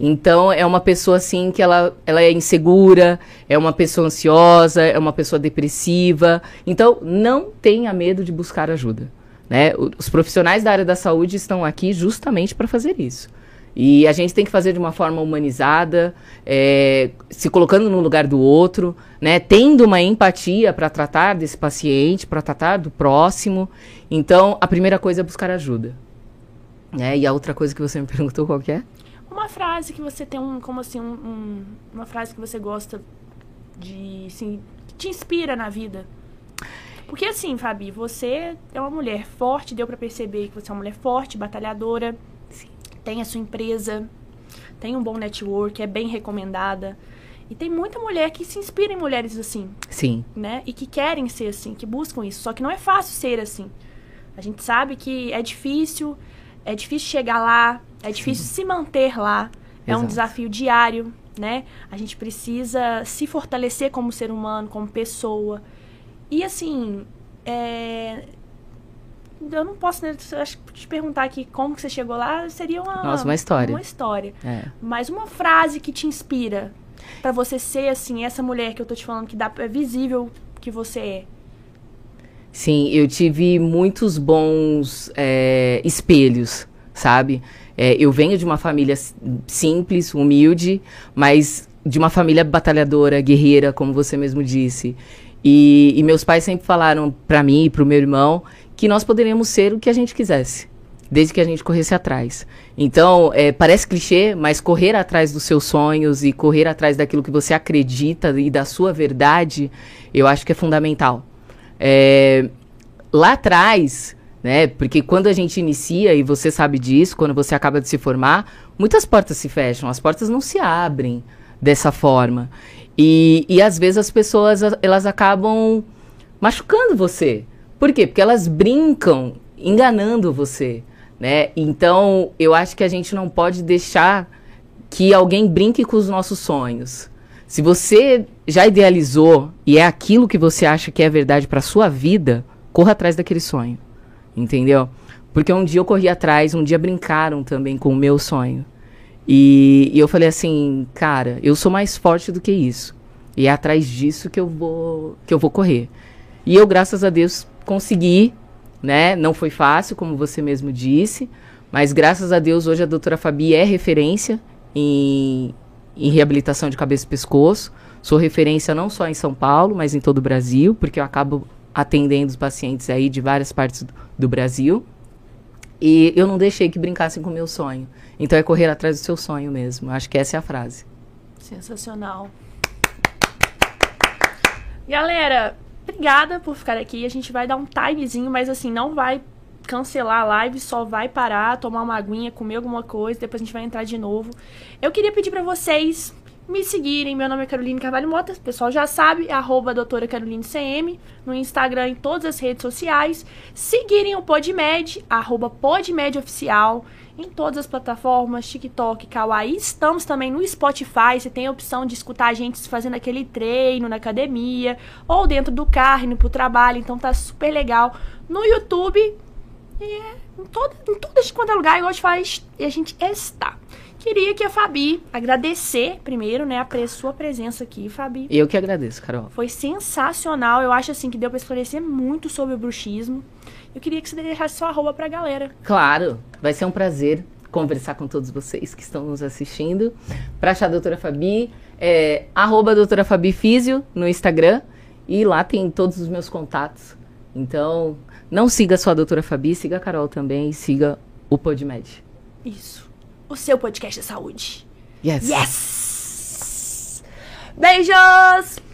Então, é uma pessoa assim que ela, ela é insegura, é uma pessoa ansiosa, é uma pessoa depressiva. Então, não tenha medo de buscar ajuda. Né? Os profissionais da área da saúde estão aqui justamente para fazer isso. E a gente tem que fazer de uma forma humanizada, é, se colocando no lugar do outro, né? tendo uma empatia para tratar desse paciente, para tratar do próximo. Então, a primeira coisa é buscar ajuda. Né? E a outra coisa que você me perguntou qual é? Uma frase que você tem um, como assim, um, um, uma frase que você gosta de, assim, que te inspira na vida. Porque assim, Fabi, você é uma mulher forte, deu para perceber que você é uma mulher forte, batalhadora. Tem a sua empresa, tem um bom network, é bem recomendada. E tem muita mulher que se inspira em mulheres assim. Sim. Né? E que querem ser assim, que buscam isso. Só que não é fácil ser assim. A gente sabe que é difícil, é difícil chegar lá, é difícil Sim. se manter lá. É Exato. um desafio diário, né? A gente precisa se fortalecer como ser humano, como pessoa. E assim, é... eu não posso né, acho, te perguntar aqui como que você chegou lá, seria uma, Nossa, uma história. Uma história. É. Mas uma frase que te inspira para você ser assim, essa mulher que eu tô te falando que dá, é visível que você é. Sim, eu tive muitos bons é, espelhos, sabe? É, eu venho de uma família simples, humilde, mas de uma família batalhadora, guerreira, como você mesmo disse. E, e meus pais sempre falaram para mim e para o meu irmão que nós poderíamos ser o que a gente quisesse, desde que a gente corresse atrás. Então, é, parece clichê, mas correr atrás dos seus sonhos e correr atrás daquilo que você acredita e da sua verdade, eu acho que é fundamental. É, lá atrás, né? Porque quando a gente inicia, e você sabe disso, quando você acaba de se formar, muitas portas se fecham, as portas não se abrem dessa forma. E, e às vezes as pessoas, elas acabam machucando você. Por quê? Porque elas brincam enganando você, né? Então, eu acho que a gente não pode deixar que alguém brinque com os nossos sonhos. Se você já idealizou e é aquilo que você acha que é verdade para sua vida, corra atrás daquele sonho. Entendeu? Porque um dia eu corri atrás, um dia brincaram também com o meu sonho. E, e eu falei assim, cara, eu sou mais forte do que isso. E é atrás disso que eu vou que eu vou correr. E eu, graças a Deus, consegui, né? Não foi fácil, como você mesmo disse, mas graças a Deus hoje a doutora Fabi é referência em, em reabilitação de cabeça e pescoço. Sou referência não só em São Paulo, mas em todo o Brasil, porque eu acabo atendendo os pacientes aí de várias partes do, do Brasil. E eu não deixei que brincassem com o meu sonho. Então é correr atrás do seu sonho mesmo. Acho que essa é a frase. Sensacional. Galera, obrigada por ficar aqui. A gente vai dar um timezinho, mas assim, não vai cancelar a live, só vai parar, tomar uma aguinha, comer alguma coisa, depois a gente vai entrar de novo. Eu queria pedir para vocês me seguirem. Meu nome é Caroline Carvalho Mota, o pessoal já sabe, arroba doutora Caroline CM, no Instagram, em todas as redes sociais. Seguirem o PodMed, arroba PodMed Oficial, em todas as plataformas, TikTok, Kawaii. Estamos também no Spotify, você tem a opção de escutar a gente fazendo aquele treino na academia, ou dentro do carro, indo pro trabalho, então tá super legal. No YouTube, e é, em todo, em todo este quanto é lugar, igual a gente faz, e a gente está. Queria que a Fabi agradecer primeiro, né, a sua presença aqui, Fabi. Eu que agradeço, Carol. Foi sensacional. Eu acho assim que deu para esclarecer muito sobre o bruxismo. Eu queria que você deixasse sua arroba pra galera. Claro, vai ser um prazer conversar com todos vocês que estão nos assistindo. Para achar a doutora Fabi, é arroba doutora Fabi Físio no Instagram. E lá tem todos os meus contatos. Então, não siga só a doutora Fabi, siga a Carol também e siga o PodMed. Isso o seu podcast de saúde. Yes! Yes! Beijos!